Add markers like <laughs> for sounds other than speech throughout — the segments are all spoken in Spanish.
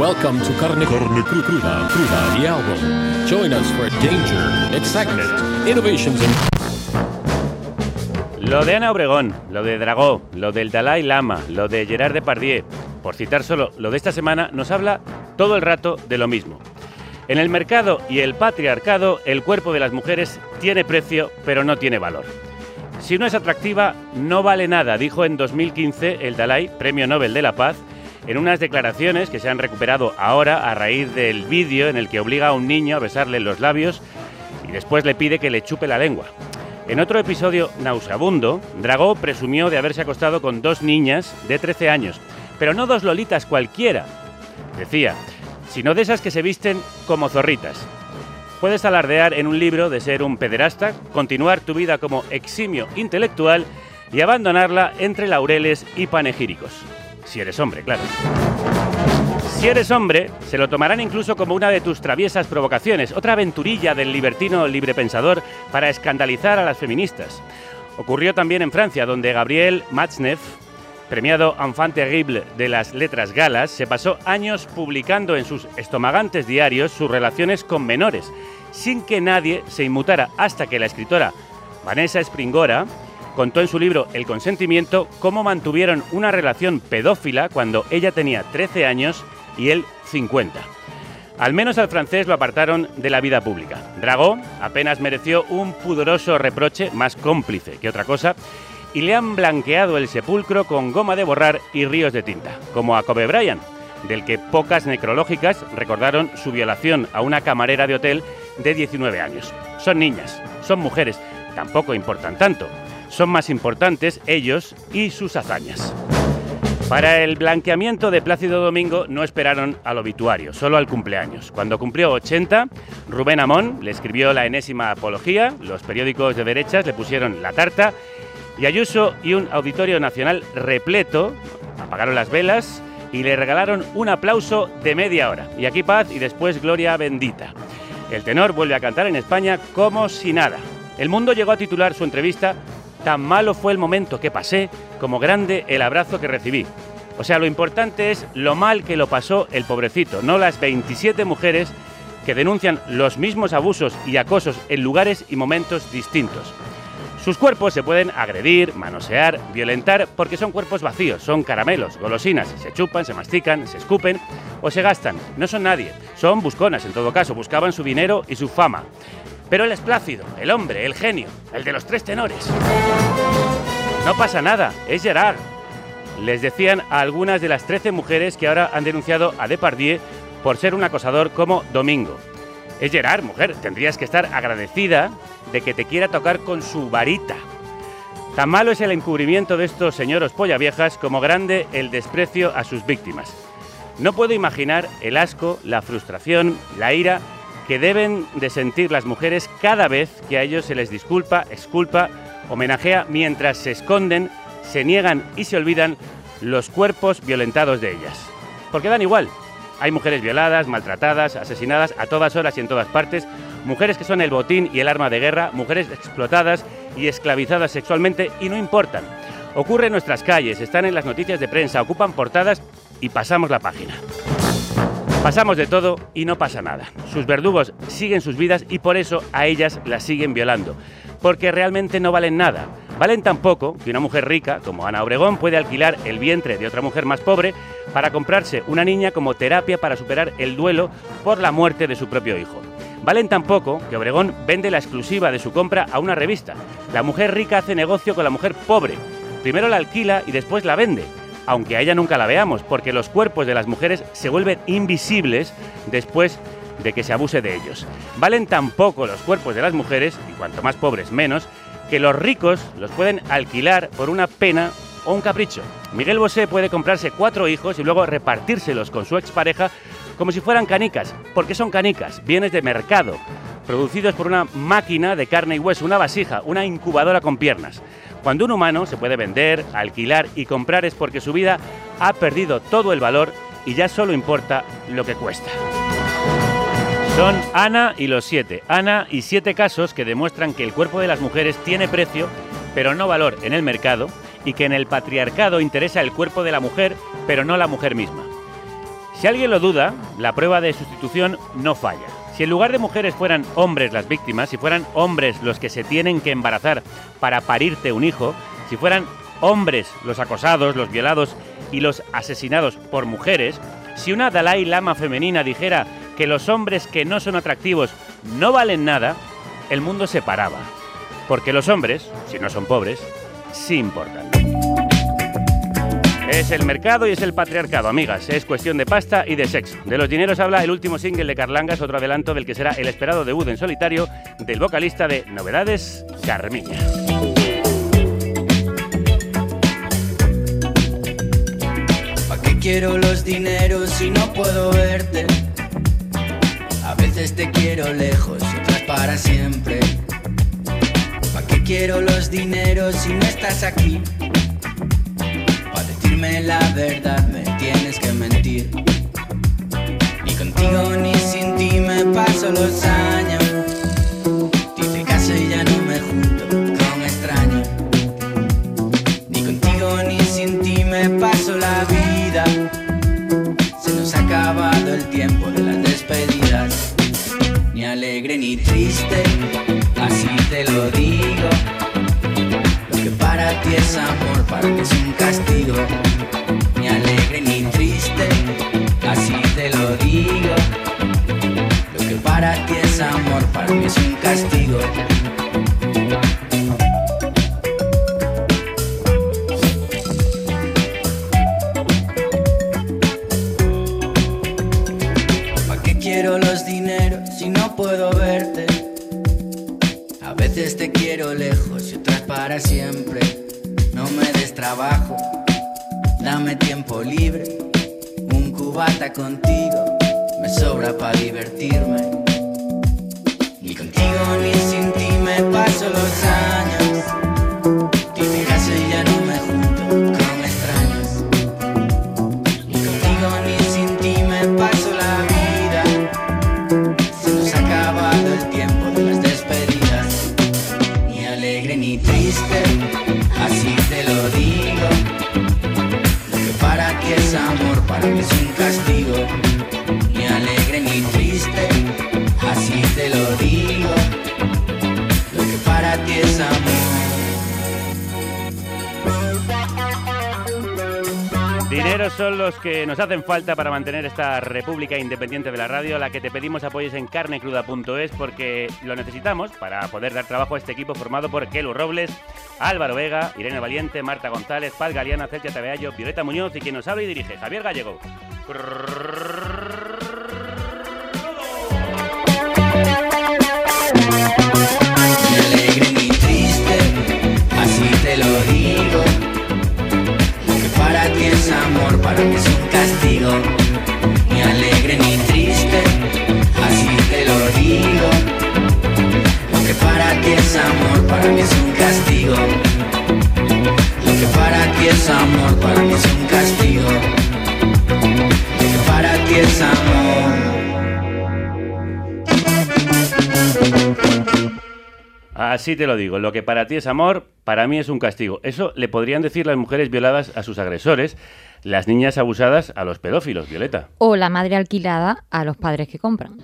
Welcome to Carne, Carne Cru- Cruda, Cruda, the album. Join us for danger, excitement, innovations, and Lo de Ana Obregón, lo de Dragó, lo del Dalai Lama, lo de Gerard Depardieu, por citar solo lo de esta semana, nos habla todo el rato de lo mismo. En el mercado y el patriarcado, el cuerpo de las mujeres tiene precio, pero no tiene valor. Si no es atractiva, no vale nada, dijo en 2015 el Dalai, Premio Nobel de la Paz, en unas declaraciones que se han recuperado ahora a raíz del vídeo en el que obliga a un niño a besarle los labios y después le pide que le chupe la lengua. En otro episodio nauseabundo, Dragó presumió de haberse acostado con dos niñas de 13 años, pero no dos lolitas cualquiera, decía, sino de esas que se visten como zorritas. Puedes alardear en un libro de ser un pederasta, continuar tu vida como eximio intelectual y abandonarla entre laureles y panegíricos. Si eres hombre, claro. Si eres hombre, se lo tomarán incluso como una de tus traviesas provocaciones, otra aventurilla del libertino librepensador para escandalizar a las feministas. Ocurrió también en Francia, donde Gabriel Matzneff, premiado enfant terrible de las letras galas, se pasó años publicando en sus estomagantes diarios sus relaciones con menores, sin que nadie se inmutara hasta que la escritora Vanessa Springora contó en su libro El consentimiento cómo mantuvieron una relación pedófila cuando ella tenía 13 años y él 50. Al menos al francés lo apartaron de la vida pública. Dragó apenas mereció un pudoroso reproche, más cómplice que otra cosa, y le han blanqueado el sepulcro con goma de borrar y ríos de tinta, como a Kobe Bryant, del que pocas necrológicas recordaron su violación a una camarera de hotel de 19 años. Son niñas, son mujeres, tampoco importan tanto. Son más importantes ellos y sus hazañas. Para el blanqueamiento de Plácido Domingo no esperaron al obituario, solo al cumpleaños. Cuando cumplió 80, Rubén Amón le escribió la enésima apología, los periódicos de derechas le pusieron la tarta y Ayuso y un auditorio nacional repleto apagaron las velas y le regalaron un aplauso de media hora. Y aquí paz y después gloria bendita. El tenor vuelve a cantar en España como si nada. El mundo llegó a titular su entrevista Tan malo fue el momento que pasé como grande el abrazo que recibí. O sea, lo importante es lo mal que lo pasó el pobrecito, no las 27 mujeres que denuncian los mismos abusos y acosos en lugares y momentos distintos. Sus cuerpos se pueden agredir, manosear, violentar porque son cuerpos vacíos, son caramelos, golosinas, se chupan, se mastican, se escupen o se gastan. No son nadie, son busconas en todo caso, buscaban su dinero y su fama. Pero él es Plácido, el hombre, el genio, el de los tres tenores. No pasa nada, es Gerard. Les decían a algunas de las 13 mujeres que ahora han denunciado a Depardieu por ser un acosador como Domingo. Es Gerard, mujer, tendrías que estar agradecida de que te quiera tocar con su varita. Tan malo es el encubrimiento de estos señoros polla viejas como grande el desprecio a sus víctimas. No puedo imaginar el asco, la frustración, la ira que deben de sentir las mujeres cada vez que a ellos se les disculpa, exculpa, homenajea mientras se esconden, se niegan y se olvidan los cuerpos violentados de ellas. Porque dan igual. Hay mujeres violadas, maltratadas, asesinadas a todas horas y en todas partes, mujeres que son el botín y el arma de guerra, mujeres explotadas y esclavizadas sexualmente y no importan. Ocurre en nuestras calles, están en las noticias de prensa, ocupan portadas y pasamos la página. Pasamos de todo y no pasa nada. Sus verdugos siguen sus vidas y por eso a ellas las siguen violando. Porque realmente no valen nada. Valen tan poco que una mujer rica, como Ana Obregón, puede alquilar el vientre de otra mujer más pobre para comprarse una niña como terapia para superar el duelo por la muerte de su propio hijo. Valen tan poco que Obregón vende la exclusiva de su compra a una revista. La mujer rica hace negocio con la mujer pobre. Primero la alquila y después la vende aunque a ella nunca la veamos, porque los cuerpos de las mujeres se vuelven invisibles después de que se abuse de ellos. Valen tan poco los cuerpos de las mujeres, y cuanto más pobres menos, que los ricos los pueden alquilar por una pena o un capricho. Miguel Bosé puede comprarse cuatro hijos y luego repartírselos con su expareja como si fueran canicas, porque son canicas, bienes de mercado. producidos por una máquina de carne y hueso, una vasija, una incubadora con piernas. Cuando un humano se puede vender, alquilar y comprar es porque su vida ha perdido todo el valor y ya solo importa lo que cuesta. Son Ana y los siete. Ana y siete casos que demuestran que el cuerpo de las mujeres tiene precio, pero no valor en el mercado, y que en el patriarcado interesa el cuerpo de la mujer, pero no la mujer misma. Si alguien lo duda, la prueba de sustitución no falla. Si en lugar de mujeres fueran hombres las víctimas, si fueran hombres los que se tienen que embarazar para parirte un hijo, si fueran hombres los acosados, los violados y los asesinados por mujeres, si una Dalai Lama femenina dijera que los hombres que no son atractivos no valen nada, el mundo se paraba. Porque los hombres, si no son pobres, sí importan. Es el mercado y es el patriarcado, amigas. Es cuestión de pasta y de sexo. De los dineros habla el último single de Carlangas, otro adelanto del que será el esperado debut en solitario del vocalista de Novedades, Carmiña. ¿Pa' qué quiero los dineros si no puedo verte? A veces te quiero lejos otras para siempre. ¿Pa' qué quiero los dineros si no estás aquí? La verdad me tienes que mentir. Ni contigo ni sin ti me paso los años. Dice caso y ya no me junto con extraños. Ni contigo ni sin ti me paso la vida. Se nos ha acabado el tiempo de las despedidas. Ni alegre ni triste, amor, para mí es un castigo. Ni alegre ni triste, así te lo digo. Lo que para ti es amor, para mí es un castigo. Falta para mantener esta república independiente de la radio, a la que te pedimos apoyes en carnecruda.es porque lo necesitamos para poder dar trabajo a este equipo formado por Kelu Robles, Álvaro Vega, Irene Valiente, Marta González, Paz Galeana, Celtia Tabeallo, Violeta Muñoz y quien nos habla y dirige, Javier Gallego. Que ti es amor, para mí es un castigo. Ni alegre ni triste, así te lo digo. Lo que para ti es amor, para mí es un castigo. Lo que para ti es amor, para mí es un castigo. Lo que para ti es amor. Así te lo digo, lo que para ti es amor, para mí es un castigo. Eso le podrían decir las mujeres violadas a sus agresores, las niñas abusadas a los pedófilos, Violeta. O la madre alquilada a los padres que compran.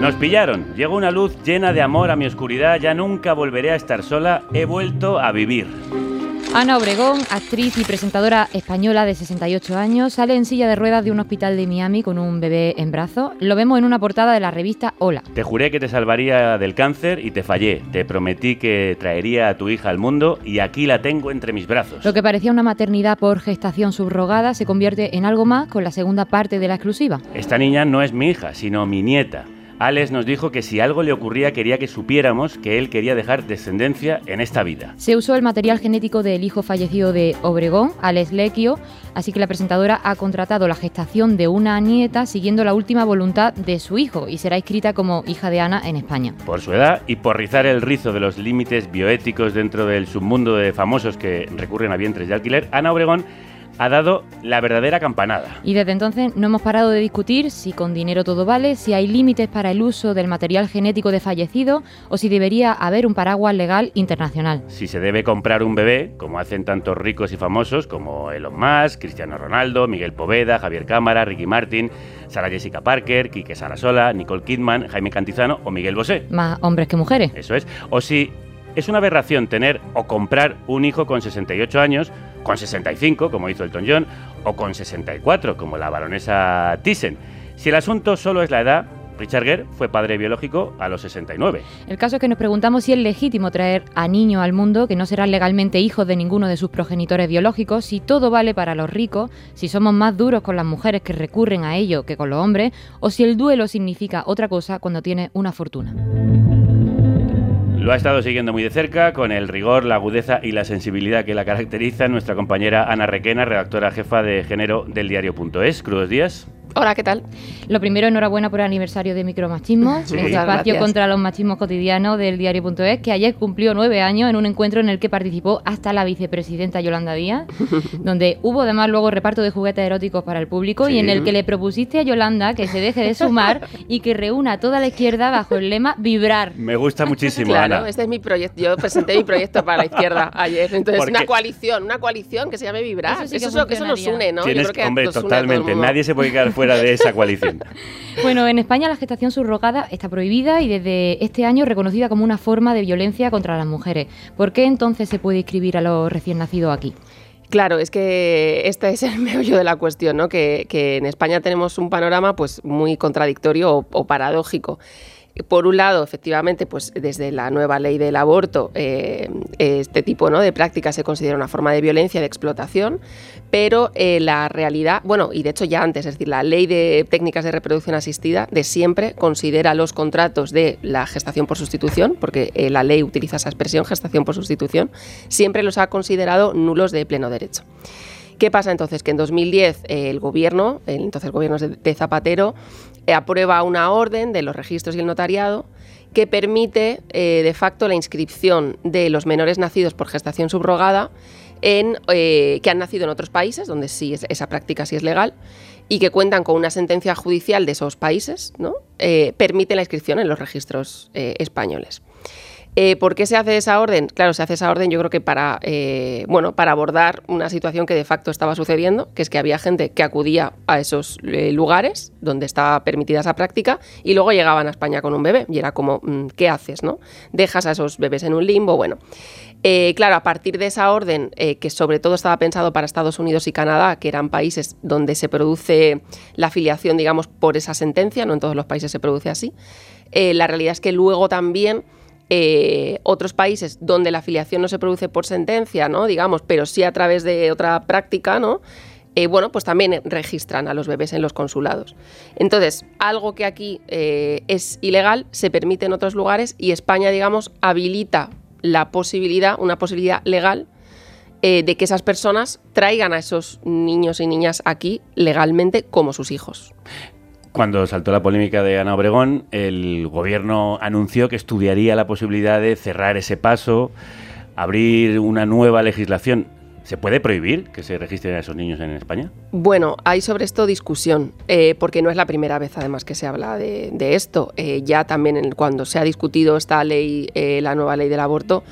Nos pillaron, llegó una luz llena de amor a mi oscuridad, ya nunca volveré a estar sola, he vuelto a vivir. Ana Obregón, actriz y presentadora española de 68 años, sale en silla de ruedas de un hospital de Miami con un bebé en brazos. Lo vemos en una portada de la revista Hola. Te juré que te salvaría del cáncer y te fallé. Te prometí que traería a tu hija al mundo y aquí la tengo entre mis brazos. Lo que parecía una maternidad por gestación subrogada se convierte en algo más con la segunda parte de la exclusiva. Esta niña no es mi hija, sino mi nieta. Alex nos dijo que si algo le ocurría quería que supiéramos que él quería dejar descendencia en esta vida. Se usó el material genético del hijo fallecido de Obregón, Alex Lequio, así que la presentadora ha contratado la gestación de una nieta siguiendo la última voluntad de su hijo y será inscrita como hija de Ana en España. Por su edad y por rizar el rizo de los límites bioéticos dentro del submundo de famosos que recurren a vientres de alquiler, Ana Obregón ha dado la verdadera campanada. Y desde entonces no hemos parado de discutir si con dinero todo vale, si hay límites para el uso del material genético de fallecido o si debería haber un paraguas legal internacional. Si se debe comprar un bebé, como hacen tantos ricos y famosos como Elon Musk, Cristiano Ronaldo, Miguel Poveda, Javier Cámara, Ricky Martin, Sara Jessica Parker, Quique Sarasola, Nicole Kidman, Jaime Cantizano o Miguel Bosé. Más hombres que mujeres. Eso es. O si es una aberración tener o comprar un hijo con 68 años, con 65, como hizo Elton John, o con 64, como la baronesa Thyssen. Si el asunto solo es la edad, Richard Gere fue padre biológico a los 69. El caso es que nos preguntamos si es legítimo traer a niños al mundo que no serán legalmente hijos de ninguno de sus progenitores biológicos, si todo vale para los ricos, si somos más duros con las mujeres que recurren a ello que con los hombres, o si el duelo significa otra cosa cuando tiene una fortuna. Lo ha estado siguiendo muy de cerca, con el rigor, la agudeza y la sensibilidad que la caracteriza nuestra compañera Ana Requena, redactora jefa de género del diario.es. Crudos días. Hola, ¿qué tal? Lo primero, enhorabuena por el aniversario de Micromachismo, Sí. el espacio gracias. contra los machismos cotidianos del diario.es, que ayer cumplió nueve años en un encuentro en el que participó hasta la vicepresidenta Yolanda Díaz, <laughs> donde hubo además luego reparto de juguetes eróticos para el público y en el que le propusiste a Yolanda que se deje de sumar <laughs> y que reúna a toda la izquierda bajo el lema vibrar. Me gusta muchísimo, Claro, Ana. este es mi proyecto. Yo presenté mi proyecto para la izquierda ayer. Entonces, Porque- una coalición, una coalición que se llame Vibrar. Eso Eso, sí que eso, eso nos une, ¿no? Yo creo que hombre, nos une a todo el totalmente. mundo. Nadie se puede quedar <laughs> fuera de esa coalición. <laughs> Bueno, en España la gestación subrogada está prohibida y desde este año reconocida como una forma de violencia contra las mujeres. ¿Por qué entonces se puede inscribir a los recién nacidos aquí? Claro, es que este es el <laughs> meollo de la cuestión, ¿no? Que, que en España tenemos un panorama pues muy contradictorio o, o paradójico. Por un lado, efectivamente, pues desde la nueva ley del aborto, eh, este tipo ¿no? de práctica se considera una forma de violencia, de explotación, pero eh, la realidad, bueno, y de hecho ya antes, es decir, la ley de técnicas de reproducción asistida de siempre considera los contratos de la gestación por sustitución, porque eh, la ley utiliza esa expresión, gestación por sustitución, siempre los ha considerado nulos de pleno derecho. ¿Qué pasa entonces? Que en 2010 eh, el gobierno, el entonces gobierno de, Zapatero, aprueba una orden de los registros y el notariado que permite eh, de facto la inscripción de los menores nacidos por gestación subrogada en, eh, que han nacido en otros países, donde sí es- esa práctica sí es legal, y que cuentan con una sentencia judicial de esos países, ¿no? Eh, permite la inscripción en los registros eh, españoles. Eh, ¿Por qué se hace esa orden? Claro, se hace esa orden yo creo que para, eh, bueno, para abordar una situación que de facto estaba sucediendo, que es que había gente que acudía a esos eh, lugares donde estaba permitida esa práctica y luego llegaban a España con un bebé y era como, mm, ¿qué haces? no? ¿Dejas a esos bebés en un limbo? Bueno, claro, a partir de esa orden, que sobre todo estaba pensado para Estados Unidos y Canadá, que eran países donde se produce la afiliación, digamos, por esa sentencia, no en todos los países se produce así, la realidad es que luego también eh, otros países donde la afiliación no se produce por sentencia, ¿no? digamos, pero sí a través de otra práctica, ¿no? Eh, bueno, pues también registran a los bebés en los consulados. Entonces, algo que aquí eh, es ilegal se permite en otros lugares y España, digamos, habilita la posibilidad, una posibilidad legal de que esas personas traigan a esos niños y niñas aquí legalmente como sus hijos. Cuando saltó la polémica de Ana Obregón, el gobierno anunció que estudiaría la posibilidad de cerrar ese paso, abrir una nueva legislación. ¿Se puede prohibir que se registren a esos niños en España? Bueno, hay sobre esto discusión, eh, porque no es la primera vez además que se habla de, esto. Eh, ya también en- cuando se ha discutido esta ley, eh, la nueva ley del aborto,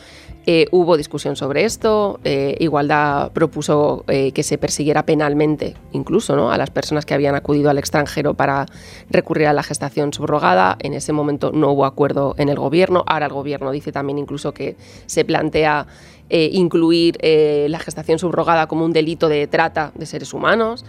eh, hubo discusión sobre esto. eh, Igualdad propuso eh, que se persiguiera penalmente, incluso ¿no? a las personas que habían acudido al extranjero para recurrir a la gestación subrogada. En ese momento no hubo acuerdo en el gobierno. Ahora el gobierno dice también incluso que se plantea incluir la gestación subrogada como un delito de trata de seres humanos.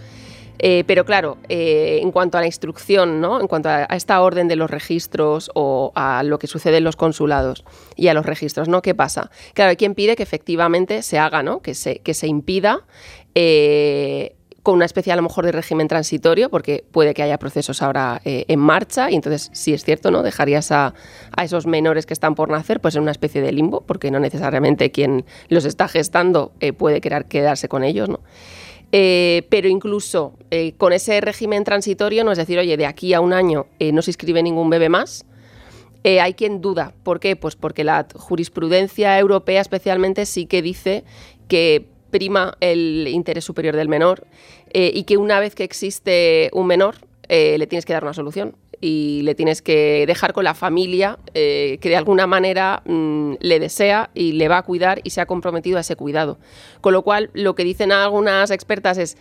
Eh, pero claro, eh, en cuanto a la instrucción, ¿no? en cuanto a, a esta orden de los registros o a lo que sucede en los consulados y a los registros, ¿no? ¿Qué pasa? Claro, hay quien pide que efectivamente se haga, ¿no? que, se, que se impida eh, con una especie a lo mejor de régimen transitorio, porque puede que haya procesos ahora en marcha, y entonces, si es cierto, ¿no? Dejarías a, esos menores que están por nacer pues en una especie de limbo, porque no necesariamente quien los está gestando puede querer quedarse con ellos, ¿no? Eh, pero incluso con ese régimen transitorio, no es decir, oye, de aquí a un año no se inscribe ningún bebé más, hay quien duda. ¿Por qué? Pues porque la jurisprudencia europea especialmente sí que dice que prima el interés superior del menor eh, y que una vez que existe un menor eh, le tienes que dar una solución y le tienes que dejar con la familia eh, que de alguna manera mm, le desea y le va a cuidar y se ha comprometido a ese cuidado. Con lo cual, lo que dicen algunas expertas es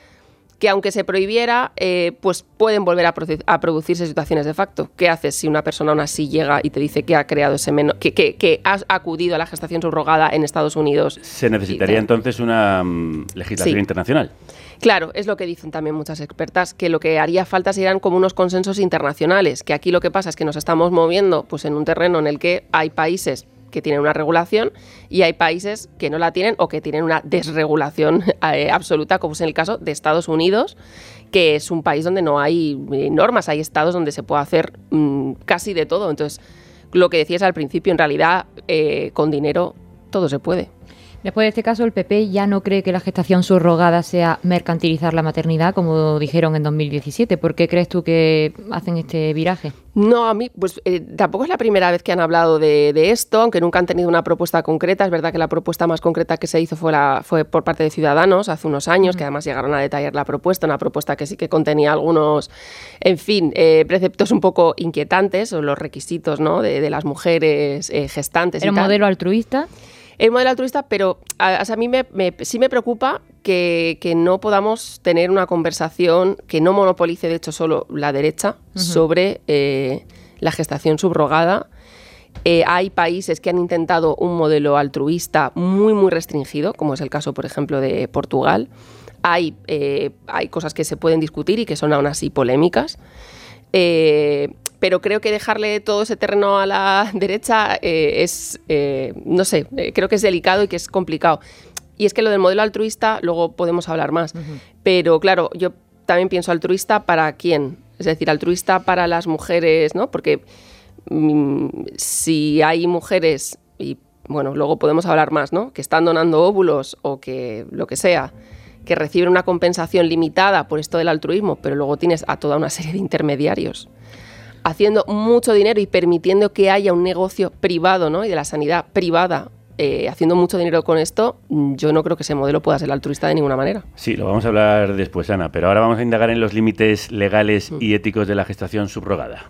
que aunque se prohibiera, eh, pues pueden volver a, producirse situaciones de facto. ¿Qué haces si una persona aún así llega y te dice que ha creado ese que, que, ha acudido a la gestación subrogada en Estados Unidos? Se necesitaría entonces una mm, legislación internacional. Claro, es lo que dicen también muchas expertas, que lo que haría falta serían como unos consensos internacionales, que aquí lo que pasa es que nos estamos moviendo pues en un terreno en el que hay países que tienen una regulación y hay países que no la tienen o que tienen una desregulación <laughs> eh, absoluta, como es en el caso de Estados Unidos, que es un país donde no hay eh, normas, hay estados donde se puede hacer mm, casi de todo. Entonces, lo que decías al principio, en realidad, eh, con dinero todo se puede. Después de este caso, el PP ya no cree que la gestación subrogada sea mercantilizar la maternidad, como dijeron en 2017. ¿Por qué crees tú que hacen este viraje? No, a mí, pues eh, tampoco es la primera vez que han hablado de, esto, aunque nunca han tenido una propuesta concreta. Es verdad que la propuesta más concreta que se hizo fue, fue por parte de Ciudadanos hace unos años, que además llegaron a detallar la propuesta, una propuesta que sí que contenía algunos, en fin, eh, preceptos un poco inquietantes, o los requisitos ¿no? de, las mujeres eh, gestantes. ¿Era un modelo altruista? El modelo altruista, pero a, mí me, sí me preocupa que, no podamos tener una conversación que no monopolice, de hecho, solo la derecha sobre eh, la gestación subrogada. Eh, hay países que han intentado un modelo altruista muy, muy restringido, como es el caso, por ejemplo, de Portugal. Hay, eh, hay cosas que se pueden discutir y que son aún así polémicas pero creo que dejarle todo ese terreno a la derecha eh, es, eh, no sé, eh, creo que es delicado y que es complicado. Y es que lo del modelo altruista, luego podemos hablar más, pero claro, yo también pienso altruista para quién, es decir, altruista para las mujeres, ¿no? Porque mm, si hay mujeres, y bueno, luego podemos hablar más, ¿no? Que están donando óvulos o que lo que sea, que reciben una compensación limitada por esto del altruismo, pero luego tienes a toda una serie de intermediarios haciendo mucho dinero y permitiendo que haya un negocio privado ¿no? y de la sanidad privada eh, haciendo mucho dinero con esto, yo no creo que ese modelo pueda ser altruista de ninguna manera. Sí, lo vamos a hablar después, Ana, pero ahora vamos a indagar en los límites legales y éticos de la gestación subrogada.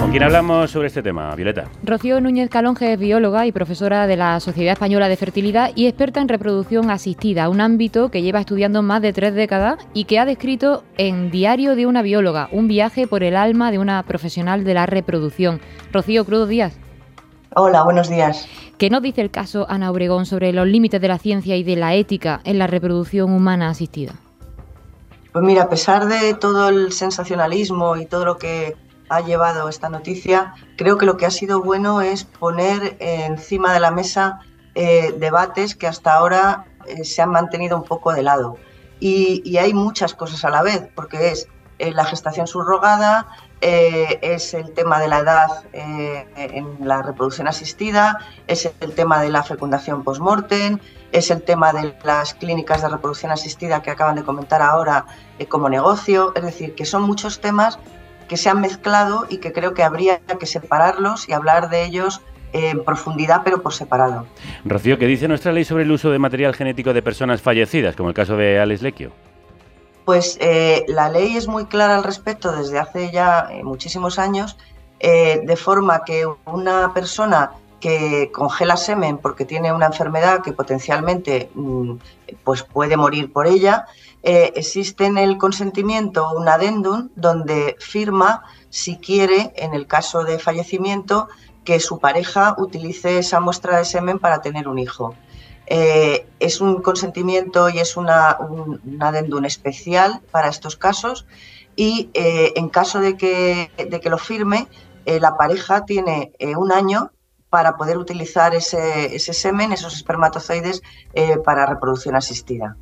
¿Con quién hablamos sobre este tema, Violeta? Rocío Núñez Calonge es bióloga y profesora de la Sociedad Española de Fertilidad y experta en reproducción asistida, un ámbito que lleva estudiando más de tres décadas y que ha descrito en Diario de una bióloga, un viaje por el alma de una profesional de la reproducción. Rocío Crudo Díaz. Hola, buenos días. ¿Qué nos dice el caso Ana Obregón sobre los límites de la ciencia y de la ética en la reproducción humana asistida? Pues mira, a pesar de todo el sensacionalismo y todo lo que ha llevado esta noticia, creo que lo que ha sido bueno es poner encima de la mesa eh, debates que hasta ahora eh, se han mantenido un poco de lado. Y, hay muchas cosas a la vez, porque es eh, la gestación subrogada, es el tema de la edad en la reproducción asistida, es el tema de la fecundación post-mortem, es el tema de las clínicas de reproducción asistida que acaban de comentar ahora como negocio, es decir, que son muchos temas que se han mezclado y que creo que habría que separarlos y hablar de ellos en profundidad, pero por separado. Rocío, ¿qué dice nuestra ley sobre el uso de material genético de personas fallecidas, como el caso de Alex Lequio? Pues eh, la ley es muy clara al respecto desde hace ya eh, muchísimos años, eh, de forma que una persona que congela semen porque tiene una enfermedad que potencialmente mm, pues puede morir por ella, eh, existe en el consentimiento un adendum donde firma si quiere, en el caso de fallecimiento, que su pareja utilice esa muestra de semen para tener un hijo. Eh, es un consentimiento y es un, adendum especial para estos casos y eh, en caso de que, de que lo firme, la pareja tiene un año para poder utilizar ese, ese semen, esos espermatozoides, para reproducción asistida.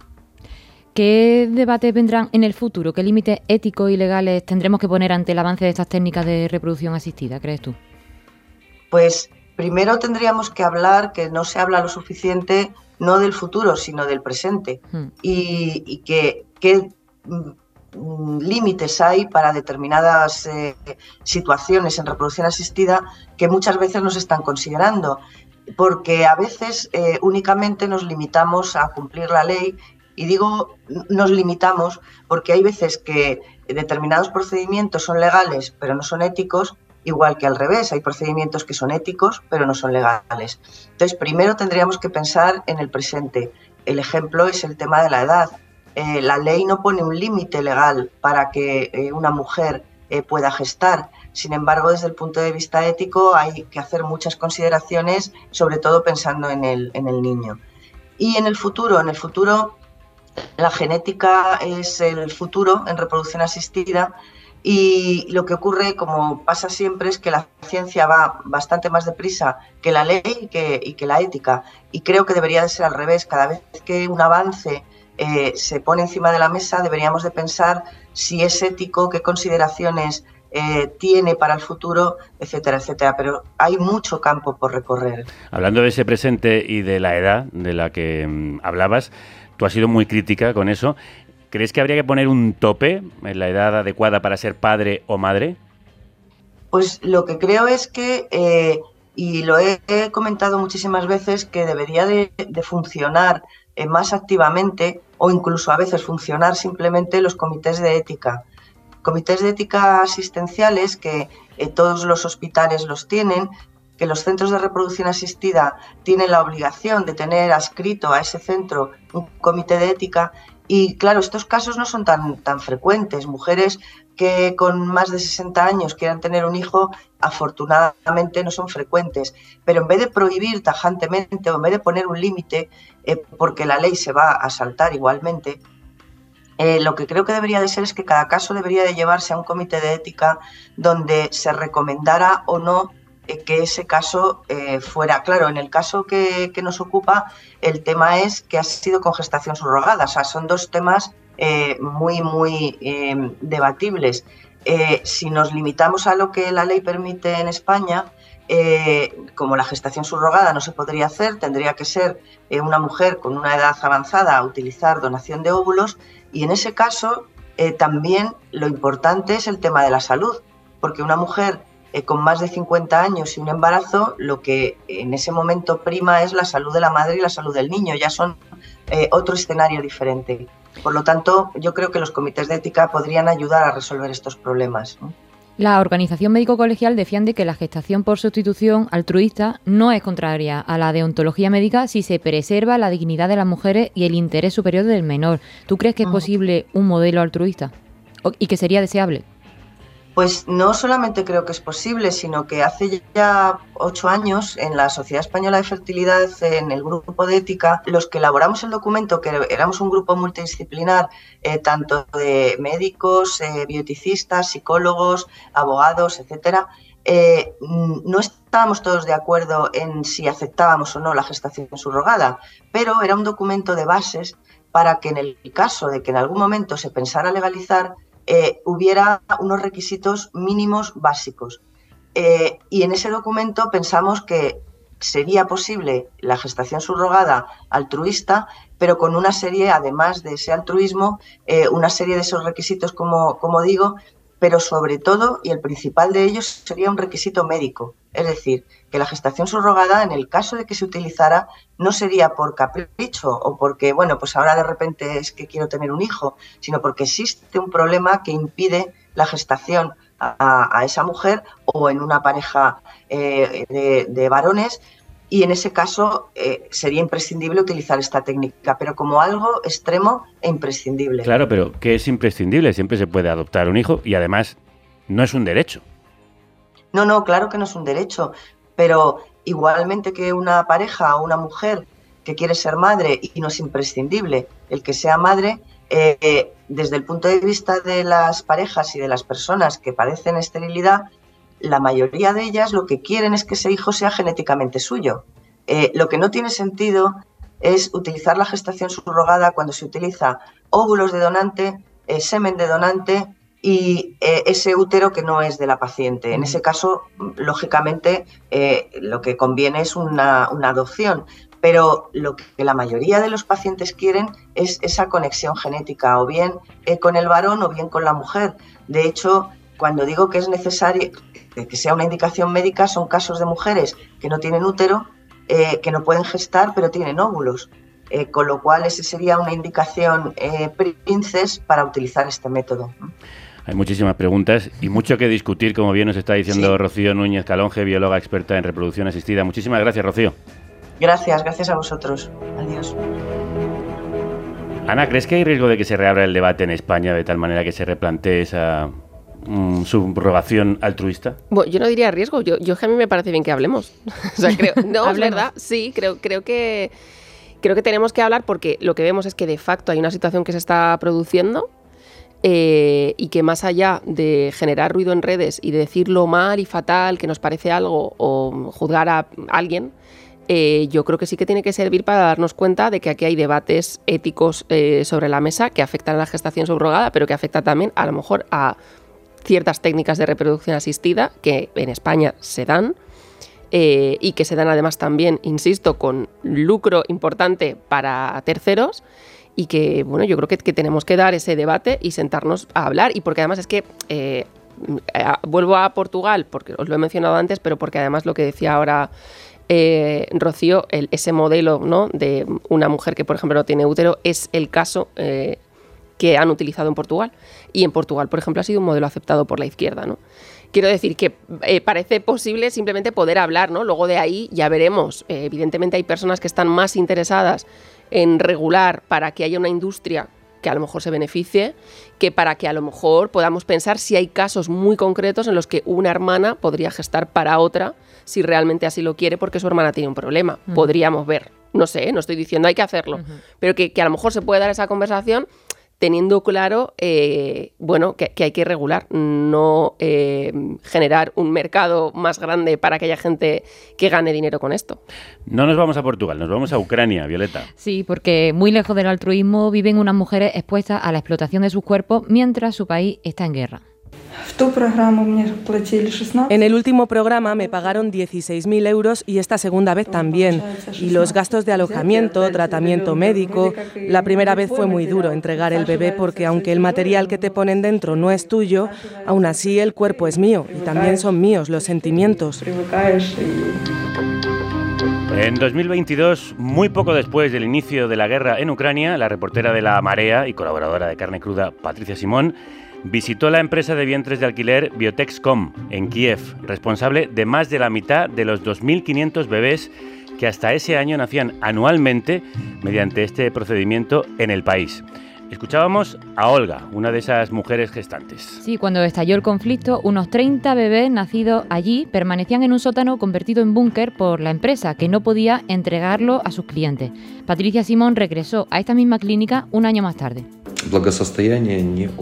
¿Qué debates vendrán en el futuro? ¿Qué límites éticos y legales tendremos que poner ante el avance de estas técnicas de reproducción asistida, crees tú? Pues primero tendríamos que hablar, que no se habla lo suficiente, no del futuro, sino del presente. Hmm. Y, que qué mm, límites hay para determinadas eh, situaciones en reproducción asistida que muchas veces nos están considerando. Porque a veces eh, únicamente nos limitamos a cumplir la ley y digo nos limitamos porque hay veces que determinados procedimientos son legales pero no son éticos, igual que al revés, hay procedimientos que son éticos pero no son legales. Entonces, primero tendríamos que pensar en el presente. El ejemplo es el tema de la edad. Eh, la ley no pone un límite legal para que eh, una mujer eh, pueda gestar. Sin embargo, desde el punto de vista ético hay que hacer muchas consideraciones, sobre todo pensando en el, en el niño. Y en el futuro, en el futuro la genética es el futuro en reproducción asistida y lo que ocurre, como pasa siempre, es que la ciencia va bastante más deprisa que la ley y que, la ética. Y creo que debería de ser al revés. Cada vez que un avance eh, se pone encima de la mesa, deberíamos de pensar si es ético, qué consideraciones eh, tiene para el futuro, etcétera, etcétera. Pero hay mucho campo por recorrer. Hablando de ese presente y de la edad de la que mm, hablabas, Tú has sido muy crítica con eso. ¿Crees que habría que poner un tope en la edad adecuada para ser padre o madre? Pues lo que creo es que, eh, y lo he, comentado muchísimas veces, que debería de, funcionar eh, más activamente o incluso a veces funcionar simplemente los comités de ética. Comités de ética asistenciales que eh, todos los hospitales los tienen, que los centros de reproducción asistida tienen la obligación de tener adscrito a ese centro un comité de ética y claro, estos casos no son tan, tan frecuentes. Mujeres que con más de 60 años quieran tener un hijo, afortunadamente no son frecuentes. Pero en vez de prohibir tajantemente o en vez de poner un límite, eh, porque la ley se va a saltar igualmente, eh, lo que creo que debería de ser es que cada caso debería de llevarse a un comité de ética donde se recomendara o no que ese caso eh, fuera. Claro, en el caso que, nos ocupa, el tema es que ha sido con gestación subrogada. O sea, son dos temas eh, muy, muy em, debatibles. si nos limitamos a lo que la ley permite en España, como la gestación subrogada no se podría hacer, tendría que ser una mujer con una edad avanzada a utilizar donación de óvulos y en ese caso también lo importante es el tema de la salud, porque una mujer eh, con más de 50 años y un embarazo, lo que en ese momento prima es la salud de la madre y la salud del niño. Ya son eh, otro escenario diferente. Por lo tanto, yo creo que los comités de ética podrían ayudar a resolver estos problemas. La Organización Médico Colegial defiende que la gestación por sustitución altruista no es contraria a la deontología médica si se preserva la dignidad de las mujeres y el interés superior del menor. ¿Tú crees que es posible un modelo altruista y que sería deseable? Pues no solamente creo que es posible, sino que hace ya ocho años en la Sociedad Española de Fertilidad, en el grupo de ética, los que elaboramos el documento, que éramos un grupo multidisciplinar, eh, tanto de médicos, eh, bioticistas, psicólogos, abogados, etcétera, eh, no estábamos todos de acuerdo en si aceptábamos o no la gestación subrogada, pero era un documento de bases para que en el caso de que en algún momento se pensara legalizar, eh, hubiera unos requisitos mínimos básicos. Eh, y en ese documento pensamos que sería posible la gestación subrogada altruista, pero con una serie, además de ese altruismo, eh, una serie de esos requisitos, como, como digo, pero sobre todo, y el principal de ellos, sería un requisito médico. Es decir, que la gestación subrogada, en el caso de que se utilizara, no sería por capricho o porque, bueno, pues ahora de repente es que quiero tener un hijo, sino porque existe un problema que impide la gestación a, esa mujer o en una pareja eh, de varones y en ese caso eh, sería imprescindible utilizar esta técnica, pero como algo extremo e imprescindible. Claro, pero ¿qué es imprescindible? Siempre se puede adoptar un hijo y además no es un derecho. No, no, claro que no es un derecho, pero igualmente que una pareja o una mujer que quiere ser madre y no es imprescindible el que sea madre, eh, desde el punto de vista de las parejas y de las personas que padecen esterilidad, la mayoría de ellas lo que quieren es que ese hijo sea genéticamente suyo. Eh, lo que no tiene sentido es utilizar la gestación subrogada cuando se utiliza óvulos de donante, eh, semen de donante y eh, ese útero que no es de la paciente. En ese caso, lógicamente, eh, lo que conviene es una, una, adopción, pero lo que la mayoría de los pacientes quieren es esa conexión genética, o bien con el varón o bien con la mujer. De hecho, cuando digo que es necesario que sea una indicación médica, son casos de mujeres que no tienen útero, eh, que no pueden gestar, pero tienen óvulos. Eh, con lo cual, esa sería una indicación eh, princes para utilizar este método. Hay muchísimas preguntas y mucho que discutir, como bien nos está diciendo Rocío Núñez Calonge, bióloga experta en reproducción asistida. Muchísimas gracias, Rocío. Gracias, gracias a vosotros. Adiós. Ana, ¿crees que hay riesgo de que se reabra el debate en España de tal manera que se replantee esa mm, subrogación altruista? Bueno, yo no diría riesgo, yo, yo que a mí me parece bien que hablemos. <laughs> o sea, creo, no, es verdad, sí, creo, creo que creo que tenemos que hablar porque lo que vemos es que de facto hay una situación que se está produciendo eh, y que más allá de generar ruido en redes y de decirlo mal y fatal, que nos parece algo o juzgar a alguien, eh, yo creo que sí que tiene que servir para darnos cuenta de que aquí hay debates éticos eh, sobre la mesa que afectan a la gestación subrogada, pero que afecta también a lo mejor a ciertas técnicas de reproducción asistida que en España se dan y que se dan además también, insisto, con lucro importante para terceros y que, bueno, yo creo que, que tenemos que dar ese debate y sentarnos a hablar y porque además es que... vuelvo a Portugal, porque os lo he mencionado antes, pero porque además lo que decía ahora eh, Rocío, ese modelo ¿no? de una mujer que, por ejemplo, no tiene útero, es el caso eh, que han utilizado en Portugal. Y en Portugal, por ejemplo, ha sido un modelo aceptado por la izquierda. ¿no? Quiero decir que eh, parece posible simplemente poder hablar, ¿no? Luego de ahí ya veremos. evidentemente hay personas que están más interesadas en regular para que haya una industria que a lo mejor se beneficie, que para que a lo mejor podamos pensar si hay casos muy concretos en los que una hermana podría gestar para otra si realmente así lo quiere porque su hermana tiene un problema. Podríamos ver. No sé, no estoy diciendo hay que hacerlo, pero que, a lo mejor se puede dar esa conversación teniendo claro, eh, bueno, que, hay que regular, no eh, generar un mercado más grande para que haya gente que gane dinero con esto. No nos vamos a Portugal, nos vamos a Ucrania, Violeta. Sí, porque muy lejos del altruismo viven unas mujeres expuestas a la explotación de sus cuerpos mientras su país está en guerra. En el último programa me pagaron 16.000 euros y esta segunda vez también. Y los gastos de alojamiento, tratamiento médico. La primera vez fue muy duro entregar el bebé porque aunque el material que te ponen dentro no es tuyo, aún así el cuerpo es mío y también son míos los sentimientos. En 2022, muy poco después del inicio de la guerra en Ucrania, la reportera de La Marea y colaboradora de Carne Cruda, Patricia Simón, visitó la empresa de vientres de alquiler Biotexcom en Kiev, responsable de más de la mitad de los 2.500 bebés que hasta ese año nacían anualmente mediante este procedimiento en el país. Escuchábamos a Olga, una de esas mujeres gestantes. Sí, cuando estalló el conflicto, unos 30 bebés nacidos allí permanecían en un sótano convertido en búnker por la empresa, que no podía entregarlo a sus clientes. Patricia Simón regresó a esta misma clínica un año más tarde.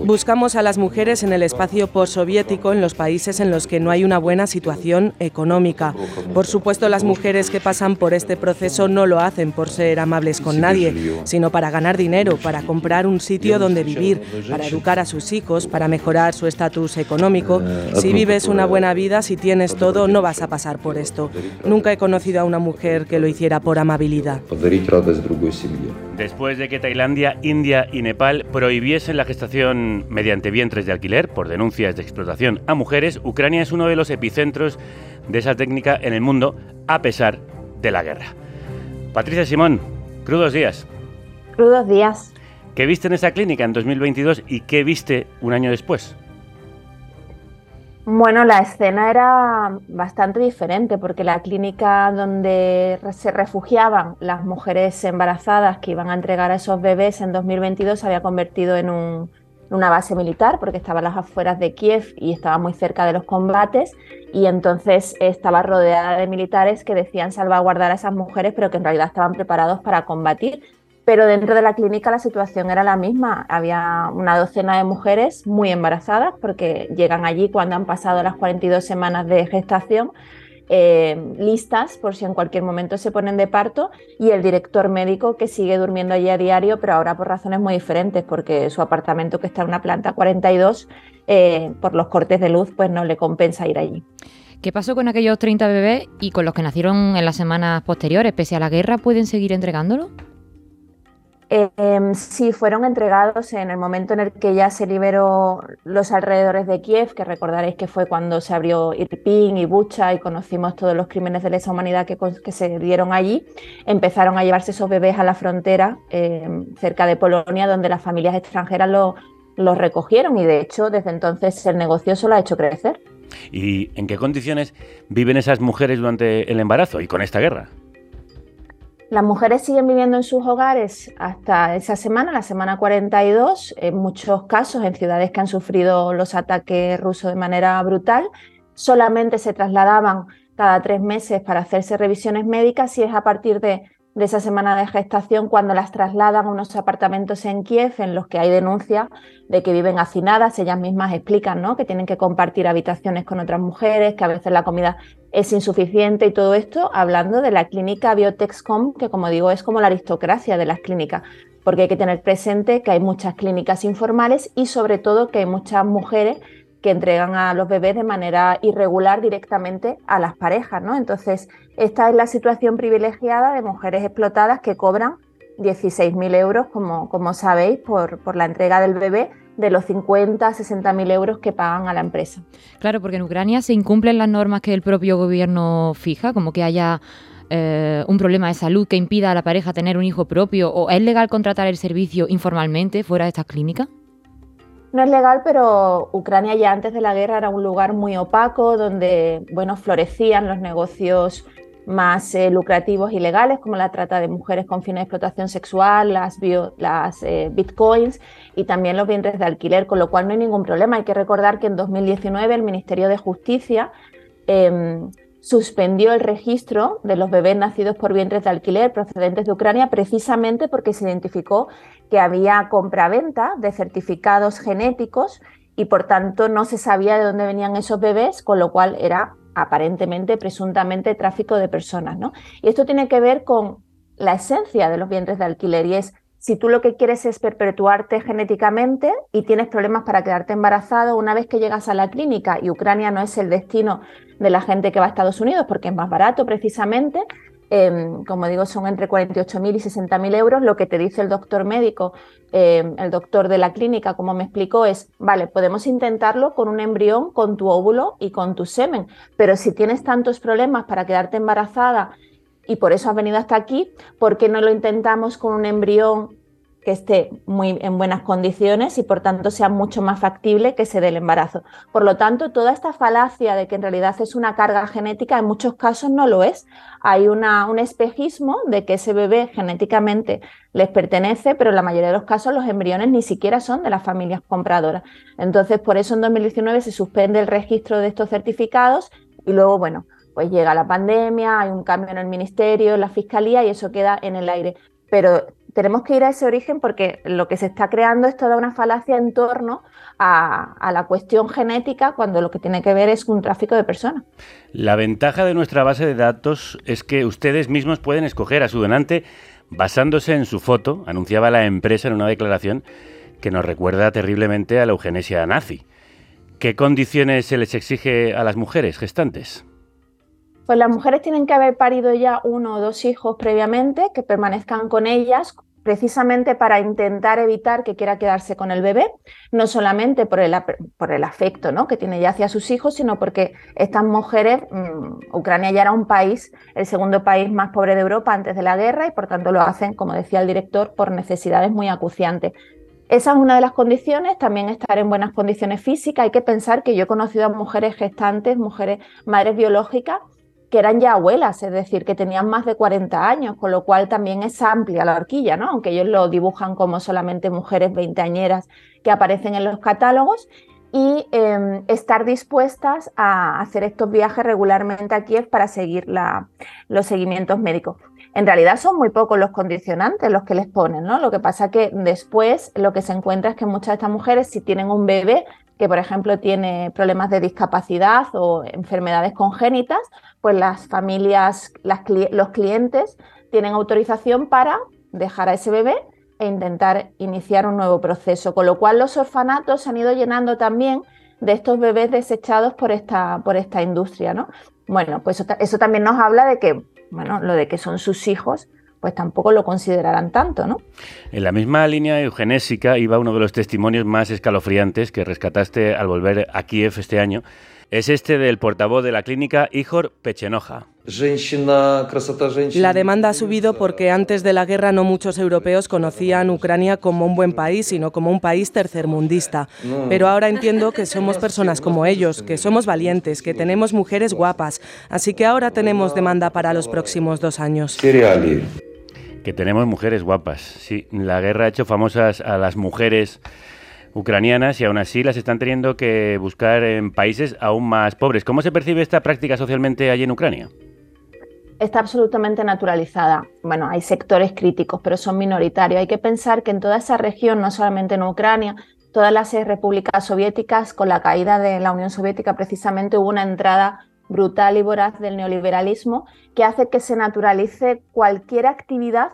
Buscamos a las mujeres en el espacio postsoviético en los países en los que no hay una buena situación económica. Por supuesto, las mujeres que pasan por este proceso no lo hacen por ser amables con nadie, sino para ganar dinero, para comprar un sitio donde vivir, para educar a sus hijos, para mejorar su estatus económico. Si vives una buena vida, si tienes todo, no vas a pasar por esto. Nunca he conocido a una mujer que lo hiciera por amabilidad. Después de que Tailandia, India y Nepal prohibiesen la gestación mediante vientres de alquiler por denuncias de explotación a mujeres, Ucrania es uno de los epicentros de esa técnica en el mundo, a pesar de la guerra. Patricia Simón, crudos días. Crudos días. ¿Qué viste en esa clínica en 2022 y qué viste un año después? Bueno, la escena era bastante diferente porque la clínica donde se refugiaban las mujeres embarazadas que iban a entregar a esos bebés en 2022 se había convertido en una base militar porque estaba a las afueras de Kiev y estaba muy cerca de los combates y entonces estaba rodeada de militares que decían salvaguardar a esas mujeres pero que en realidad estaban preparados para combatir pero dentro de la clínica la situación era la misma. Había una docena de mujeres muy embarazadas porque llegan allí cuando han pasado las 42 semanas de gestación eh, listas por si en cualquier momento se ponen de parto y el director médico que sigue durmiendo allí a diario, pero ahora por razones muy diferentes, porque su apartamento que está en una planta 42, eh, por los cortes de luz, pues no le compensa ir allí. ¿Qué pasó con aquellos 30 bebés y con los que nacieron en las semanas posteriores? Pese a la guerra, ¿pueden seguir entregándolo? Eh, sí, fueron entregados en el momento en el que ya se liberó los alrededores de Kiev, que recordaréis que fue cuando se abrió Irpin y Bucha y conocimos todos los crímenes de lesa humanidad que, se dieron allí. Empezaron a llevarse esos bebés a la frontera em, cerca de Polonia, donde las familias extranjeras los recogieron y de hecho desde entonces el negocio solo ha hecho crecer. ¿Y en qué condiciones viven esas mujeres durante el embarazo y con esta guerra? Las mujeres siguen viviendo en sus hogares hasta esa semana, la semana 42, en muchos casos en ciudades que han sufrido los ataques rusos de manera brutal. Solamente se trasladaban cada tres meses para hacerse revisiones médicas y es a partir de esa semana de gestación cuando las trasladan a unos apartamentos en Kiev en los que hay denuncia de que viven hacinadas. Ellas mismas explican ¿no? que tienen que compartir habitaciones con otras mujeres, que a veces la comida es insuficiente y todo esto hablando de la clínica Biotexcom, que como digo es como la aristocracia de las clínicas, porque hay que tener presente que hay muchas clínicas informales y sobre todo que hay muchas mujeres que entregan a los bebés de manera irregular directamente a las parejas, ¿no? Entonces, esta es la situación privilegiada de mujeres explotadas que cobran 16.000 euros, como, como sabéis, por, por la entrega del bebé de los 50 a 60.000 euros que pagan a la empresa. Claro, porque en Ucrania se incumplen las normas que el propio gobierno fija, como que haya eh, un problema de salud que impida a la pareja tener un hijo propio, o es legal contratar el servicio informalmente fuera de estas clínicas. No es legal, pero Ucrania ya antes de la guerra era un lugar muy opaco donde, bueno, florecían los negocios más eh, lucrativos y legales, como la trata de mujeres con fines de explotación sexual, las, eh, bitcoins y también los bienes de alquiler, con lo cual no hay ningún problema. Hay que recordar que en 2019 el Ministerio de Justicia em, suspendió el registro de los bebés nacidos por vientres de alquiler procedentes de Ucrania precisamente porque se identificó que había compraventa de certificados genéticos y por tanto no se sabía de dónde venían esos bebés, con lo cual era aparentemente, presuntamente, tráfico de personas. ¿no? Y esto tiene que ver con la esencia de los vientres de alquiler y es si tú lo que quieres es perpetuarte genéticamente y tienes problemas para quedarte embarazado, una vez que llegas a la clínica y Ucrania no es el destino de la gente que va a Estados Unidos porque es más barato precisamente, em, como digo, son entre 48.000 y 60.000 euros, lo que te dice el doctor médico, em, el doctor de la clínica, como me explicó, es, vale, podemos intentarlo con un embrión, con tu óvulo y con tu semen, pero si tienes tantos problemas para quedarte embarazada, y por eso has venido hasta aquí, ¿por qué no lo intentamos con un embrión que esté muy en buenas condiciones y por tanto sea mucho más factible que se dé el embarazo. Por lo tanto, toda esta falacia de que en realidad es una carga genética en muchos casos no lo es. Hay una, un espejismo de que ese bebé genéticamente les pertenece, pero en la mayoría de los casos los embriones ni siquiera son de las familias compradoras. Entonces, por eso en 2019 se suspende el registro de estos certificados y luego, bueno, pues llega la pandemia, hay un cambio en el ministerio, en la fiscalía y eso queda en el aire. Pero tenemos que ir a ese origen porque lo que se está creando es toda una falacia en torno a, la cuestión genética cuando lo que tiene que ver es un tráfico de personas. La ventaja de nuestra base de datos es que ustedes mismos pueden escoger a su donante basándose en su foto, anunciaba la empresa en una declaración que nos recuerda terriblemente a la eugenesia nazi. ¿Qué condiciones se les exige a las mujeres gestantes? Pues las mujeres tienen que haber parido ya uno o dos hijos previamente, que permanezcan con ellas precisamente para intentar evitar que quiera quedarse con el bebé, no solamente por el, por el afecto ¿no? que tiene ya hacia sus hijos, sino porque estas mujeres, mmm, Ucrania ya era un país, el segundo país más pobre de Europa antes de la guerra, y por tanto lo hacen, como decía el director, por necesidades muy acuciantes. Esa es una de las condiciones, también estar en buenas condiciones físicas. Hay que pensar que yo he conocido a mujeres gestantes, mujeres, madres biológicas, que eran ya abuelas, es decir, que tenían más de 40 años, con lo cual también es amplia la horquilla, ¿no? Aunque ellos lo dibujan como solamente mujeres veinteañeras que aparecen en los catálogos y em, estar dispuestas a hacer estos viajes regularmente a Kiev para seguir los seguimientos médicos. En realidad son muy pocos los condicionantes los que les ponen, ¿no? Lo que pasa que después lo que se encuentra es que muchas de estas mujeres, si tienen un bebé, que, por ejemplo, tiene problemas de discapacidad o enfermedades congénitas, pues las familias, los clientes tienen autorización para dejar a ese bebé e intentar iniciar un nuevo proceso, con lo cual los orfanatos se han ido llenando también de estos bebés desechados por esta, por esta industria, ¿no? Bueno, pues eso, también nos habla de que, bueno, lo de que son sus hijos, pues tampoco lo considerarán tanto, ¿no? En la misma línea eugenésica iba uno de los testimonios más escalofriantes que rescataste al volver a Kiev este año. Es este del portavoz de la clínica Igor Pechenoja. La demanda ha subido porque antes de la guerra no muchos europeos conocían Ucrania como un buen país, sino como un país tercermundista. Pero ahora entiendo que somos personas como ellos, que somos valientes, que tenemos mujeres guapas. Así que ahora tenemos demanda para los próximos dos años. Que tenemos mujeres guapas. Sí, la guerra ha hecho famosas a las mujeres ucranianas y aún así las están teniendo que buscar en países aún más pobres. ¿Cómo se percibe esta práctica socialmente allí en Ucrania? está absolutamente naturalizada. Bueno, hay sectores críticos, pero son minoritarios. Hay que pensar que en toda esa región, no solamente en Ucrania, todas las repúblicas soviéticas, con la caída de la Unión Soviética, precisamente hubo una entrada brutal y voraz del neoliberalismo que hace que se naturalice cualquier actividad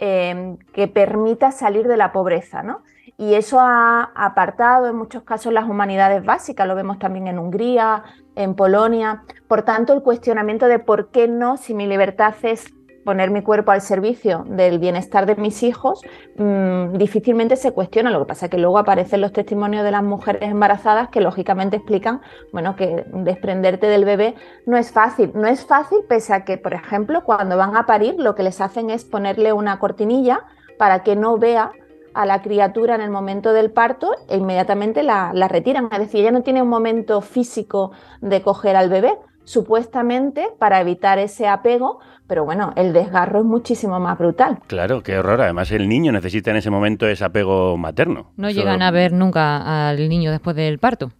eh, que permita salir de la pobreza, ¿no? Y eso ha apartado en muchos casos las humanidades básicas, lo vemos también en Hungría, en Polonia. Por tanto, el cuestionamiento de por qué no, si mi libertad es poner mi cuerpo al servicio del bienestar de mis hijos, mm, difícilmente se cuestiona. Lo que pasa es que luego aparecen los testimonios de las mujeres embarazadas que lógicamente explican, bueno, que desprenderte del bebé no es fácil. No es fácil pese a que, por ejemplo, cuando van a parir, lo que les hacen es ponerle una cortinilla para que no vea a la criatura en el momento del parto e inmediatamente la, retiran. Es decir, ella no tiene un momento físico de coger al bebé, supuestamente para evitar ese apego, pero bueno, el desgarro es muchísimo más brutal. Claro, qué horror. Además, el niño necesita en ese momento ese apego materno. No llegan a ver nunca al niño después del parto.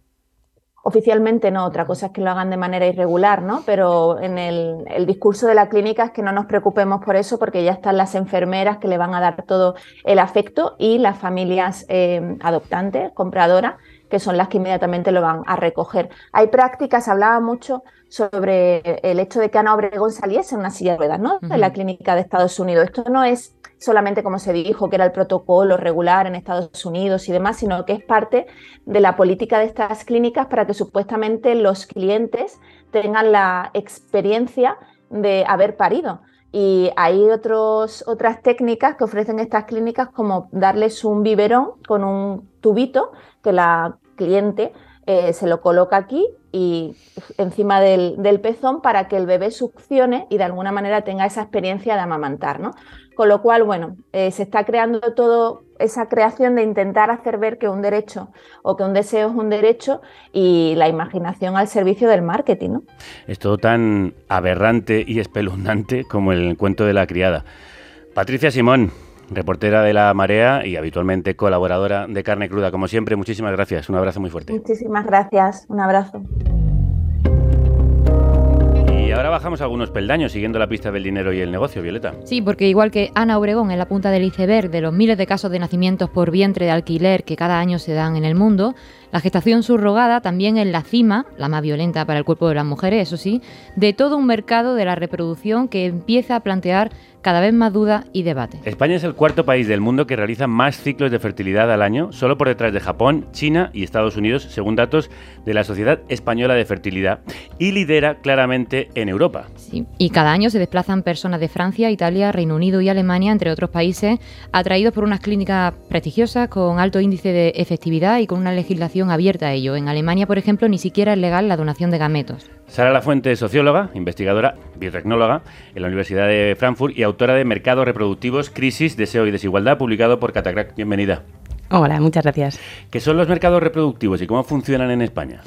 Oficialmente no, otra cosa es que lo hagan de manera irregular, ¿no? Pero en el, discurso de la clínica es que no nos preocupemos por eso porque ya están las enfermeras que le van a dar todo el afecto y las familias eh, adoptantes, compradoras, que son las que inmediatamente lo van a recoger. Hay prácticas, hablaba mucho sobre el hecho de que Ana Obregón saliese en una silla de ruedas, ¿no? En la clínica de Estados Unidos. Esto no es solamente como se dijo que era el protocolo regular en Estados Unidos y demás, sino que es parte de la política de estas clínicas para que supuestamente los clientes tengan la experiencia de haber parido. Y hay otros, otras técnicas que ofrecen estas clínicas como darles un biberón con un tubito que la cliente eh, se lo coloca aquí y encima del, pezón para que el bebé succione y de alguna manera tenga esa experiencia de amamantar, ¿no? Con lo cual, bueno, eh, se está creando todo esa creación de intentar hacer ver que un derecho o que un deseo es un derecho y la imaginación al servicio del marketing, ¿no? Es todo tan aberrante y espeluznante como el cuento de la criada. Patricia Simón, reportera de La Marea y habitualmente colaboradora de Carne Cruda. Como siempre, muchísimas gracias. Un abrazo muy fuerte. Muchísimas gracias. Un abrazo. Y ahora bajamos algunos peldaños siguiendo la pista del dinero y el negocio, Violeta. Sí, porque igual que Ana Obregón en la punta del iceberg de los miles de casos de nacimientos por vientre de alquiler que cada año se dan en el mundo, la gestación subrogada también es la cima, la más violenta para el cuerpo de las mujeres, eso sí, de todo un mercado de la reproducción que empieza a plantear cada vez más duda y debate. España es el cuarto país del mundo que realiza más ciclos de fertilidad al año, solo por detrás de Japón, China y Estados Unidos, según datos de la Sociedad Española de Fertilidad, y lidera claramente en Europa. Sí, y cada año se desplazan personas de Francia, Italia, Reino Unido y Alemania, entre otros países, atraídos por unas clínicas prestigiosas con alto índice de efectividad y con una legislación abierta a ello. En Alemania, por ejemplo, ni siquiera es legal la donación de gametos. Sara Lafuente es socióloga, investigadora, biotecnóloga en la Universidad de Frankfurt y autora de Mercados Reproductivos, Crisis, Deseo y Desigualdad, publicado por Catacrack. Bienvenida. Hola, muchas gracias. ¿Qué son los mercados reproductivos y cómo funcionan en España?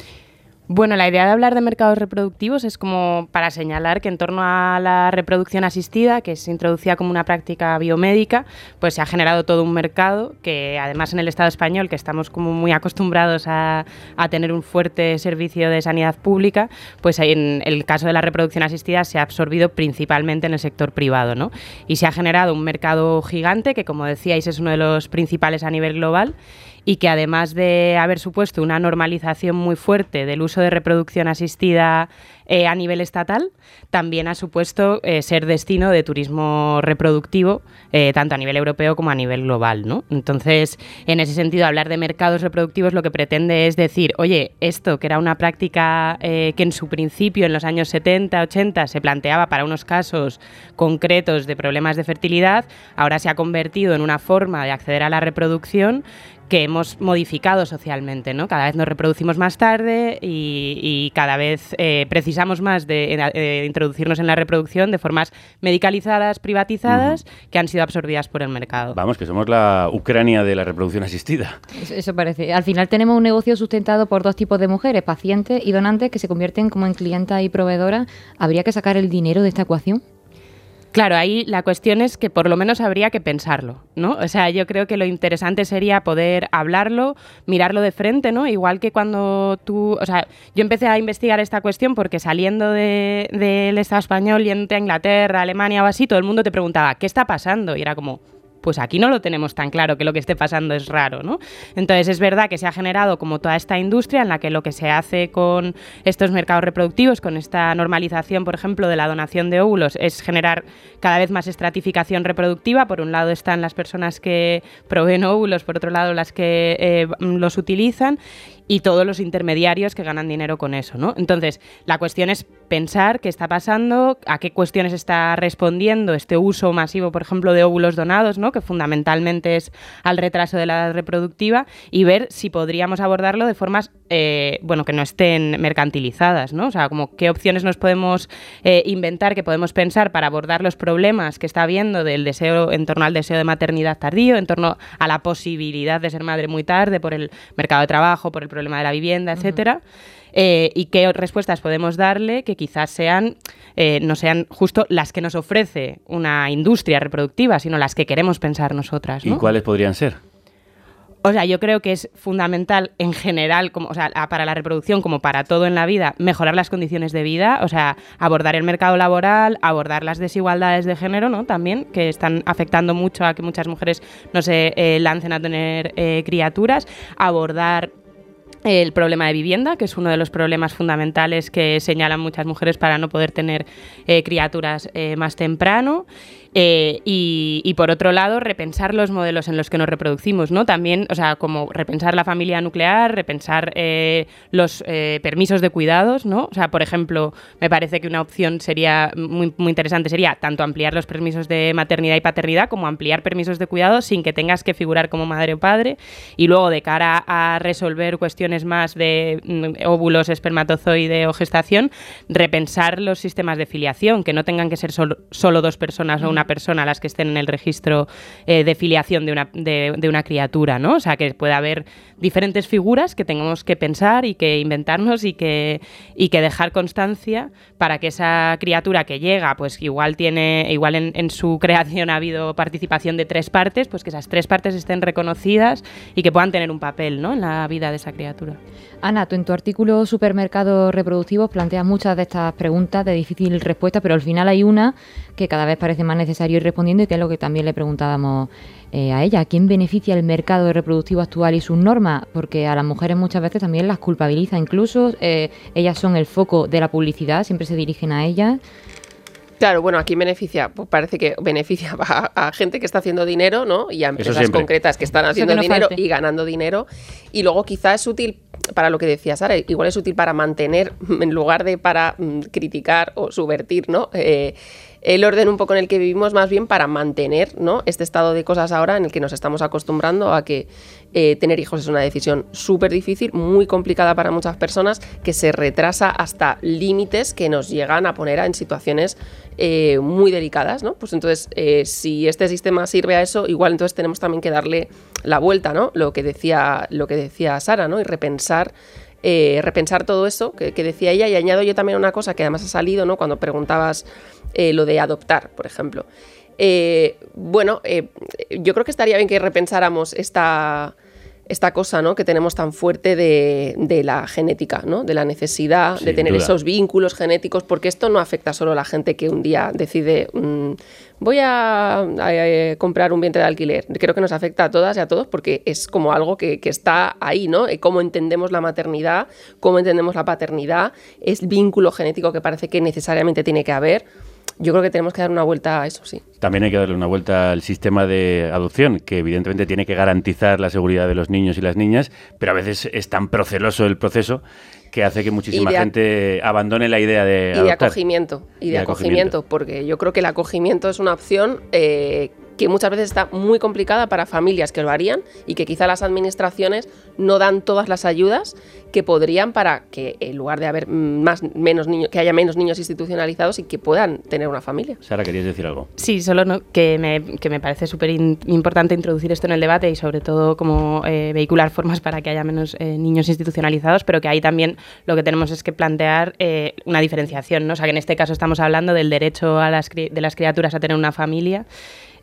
Bueno, la idea de hablar de mercados reproductivos es como para señalar que en torno a la reproducción asistida, que se introducía como una práctica biomédica, pues se ha generado todo un mercado que además en el Estado español, que estamos como muy acostumbrados a, tener un fuerte servicio de sanidad pública, pues en el caso de la reproducción asistida se ha absorbido principalmente en el sector privado, ¿no? Y se ha generado un mercado gigante que, como decíais, es uno de los principales a nivel global y que además de haber supuesto una normalización muy fuerte del uso de reproducción asistida eh, a nivel estatal, también ha supuesto eh, ser destino de turismo reproductivo, eh, tanto a nivel europeo como a nivel global. ¿no? Entonces, en ese sentido, hablar de mercados reproductivos lo que pretende es decir, oye, esto que era una práctica que en su principio, en los años 70, 80, se planteaba para unos casos concretos de problemas de fertilidad, ahora se ha convertido en una forma de acceder a la reproducción que hemos modificado socialmente, ¿no? Cada vez nos reproducimos más tarde y, cada vez eh, precisamos más de, introducirnos en la reproducción de formas medicalizadas, privatizadas, que han sido absorbidas por el mercado. Vamos, que somos la Ucrania de la reproducción asistida. Eso, parece. Al final tenemos un negocio sustentado por dos tipos de mujeres, pacientes y donantes, que se convierten como en clienta y proveedora. ¿Habría que sacar el dinero de esta ecuación? Claro, ahí la cuestión es que por lo menos habría que pensarlo, ¿no? O sea, yo creo que lo interesante sería poder hablarlo, mirarlo de frente, ¿no? Igual que cuando tú, o sea, yo empecé a investigar esta cuestión porque saliendo del Estado español, yendo a Inglaterra, Alemania o así, todo el mundo te preguntaba, ¿qué está pasando? Y era como, pues aquí no lo tenemos tan claro que lo que esté pasando es raro, ¿no? Entonces es verdad que se ha generado como toda esta industria en la que lo que se hace con estos mercados reproductivos, con esta normalización, por ejemplo, de la donación de óvulos, es generar cada vez más estratificación reproductiva. Por un lado están las personas que proveen óvulos, por otro lado las que eh, los utilizan y todos los intermediarios que ganan dinero con eso, ¿no? Entonces, la cuestión es pensar qué está pasando, a qué cuestiones está respondiendo este uso masivo, por ejemplo, de óvulos donados, ¿no? Que fundamentalmente es al retraso de la edad reproductiva y ver si podríamos abordarlo de formas, eh, bueno, que no estén mercantilizadas, ¿no? O sea, como qué opciones nos podemos eh, inventar, que podemos pensar para abordar los problemas que está habiendo del deseo en torno al deseo de maternidad tardío, en torno a la posibilidad de ser madre muy tarde por el mercado de trabajo, por el problema de la vivienda, etcétera. Eh, y qué respuestas podemos darle que quizás sean eh, no sean justo las que nos ofrece una industria reproductiva, sino las que queremos pensar nosotras. ¿Y cuáles podrían ser? O sea, yo creo que es fundamental en general, como, o sea, para la reproducción como para todo en la vida, mejorar las condiciones de vida, o sea, abordar el mercado laboral, abordar las desigualdades de género, ¿no? También, que están afectando mucho a que muchas mujeres no se eh, lancen a tener criaturas, abordar el problema de vivienda, que es uno de los problemas fundamentales que señalan muchas mujeres para no poder tener eh, criaturas eh, más temprano. Eh, y, por otro lado, repensar los modelos en los que nos reproducimos, ¿no? También, o sea, como repensar la familia nuclear, repensar eh, los eh, permisos de cuidados, ¿no? O sea, por ejemplo, me parece que una opción sería muy, muy interesante sería tanto ampliar los permisos de maternidad y paternidad como ampliar permisos de cuidado sin que tengas que figurar como madre o padre. Y luego, de cara a resolver cuestiones más de mm, óvulos, espermatozoide o gestación, repensar los sistemas de filiación, que no tengan que ser solo dos personas o una persona las que estén en el registro eh, de filiación de una, de, una criatura, ¿no? O sea, que pueda haber diferentes figuras que tengamos que pensar y que inventarnos y que, y que dejar constancia para que esa criatura que llega, pues igual tiene, igual en, en su creación <laughs> ha habido participación de tres partes, pues que esas tres partes estén reconocidas y que puedan tener un papel ¿no? en la vida de esa criatura. Ana, tú en tu artículo Supermercados Reproductivos planteas muchas de estas preguntas de difícil respuesta, pero al final hay una que cada vez parece más necesario ir respondiendo y que es lo que también le preguntábamos eh, a ella. quién beneficia el mercado reproductivo actual y sus normas? Porque a las mujeres muchas veces también las culpabiliza, incluso eh, ellas son el foco de la publicidad, siempre se dirigen a ellas. Claro, bueno, aquí beneficia, pues parece que beneficia <laughs> a, gente que está haciendo dinero, ¿no? Y a empresas concretas que están haciendo dinero y ganando dinero. Y luego quizás es útil para lo que decía Sara, igual es útil para mantener, <laughs> en lugar de para mm, criticar o subvertir, ¿no? Eh, el orden un poco en el que vivimos, más bien para mantener ¿no? este estado de cosas ahora en el que nos estamos acostumbrando a que eh, tener hijos es una decisión súper difícil, muy complicada para muchas personas, que se retrasa hasta límites que nos llegan a poner en situaciones eh, muy delicadas. ¿no? Pues entonces, eh, si este sistema sirve a eso, igual entonces tenemos también que darle la vuelta, ¿no? lo, que decía, lo que decía Sara, ¿no? y repensar repensar todo eso que, que, decía ella y añado yo también una cosa que además ha salido ¿no? cuando preguntabas eh, lo de adoptar, por ejemplo. Eh, bueno, eh, yo creo que estaría bien que repensáramos esta, esta cosa ¿no? que tenemos tan fuerte de, la genética, ¿no? de la necesidad de tener esos vínculos genéticos, porque esto no afecta solo a la gente que un día decide mm, voy a, comprar un vientre de alquiler. Creo que nos afecta a todas y a todos porque es como algo que, está ahí, ¿no? Cómo entendemos la maternidad, cómo entendemos la paternidad, es vínculo genético que parece que necesariamente tiene que haber yo creo que tenemos que dar una vuelta a eso, sí. También hay que darle una vuelta al sistema de adopción, que evidentemente tiene que garantizar la seguridad de los niños y las niñas, pero a veces es tan proceloso el proceso que hace que muchísima gente abandone la idea de y de acogimiento y de, acogimiento, porque yo creo que el acogimiento es una opción eh, que muchas veces está muy complicada para familias que lo harían y que quizá las administraciones no dan todas las ayudas que podrían para que en lugar de haber más menos niños que haya menos niños institucionalizados y que puedan tener una familia. Sara, querías decir algo. Sí, solo no, que, me, que me parece súper importante introducir esto en el debate y sobre todo como eh, vehicular formas para que haya menos eh, niños institucionalizados, pero que ahí también lo que tenemos es que plantear eh, una diferenciación, ¿no? O sea, que en este caso estamos hablando del derecho a las, de las criaturas a tener una familia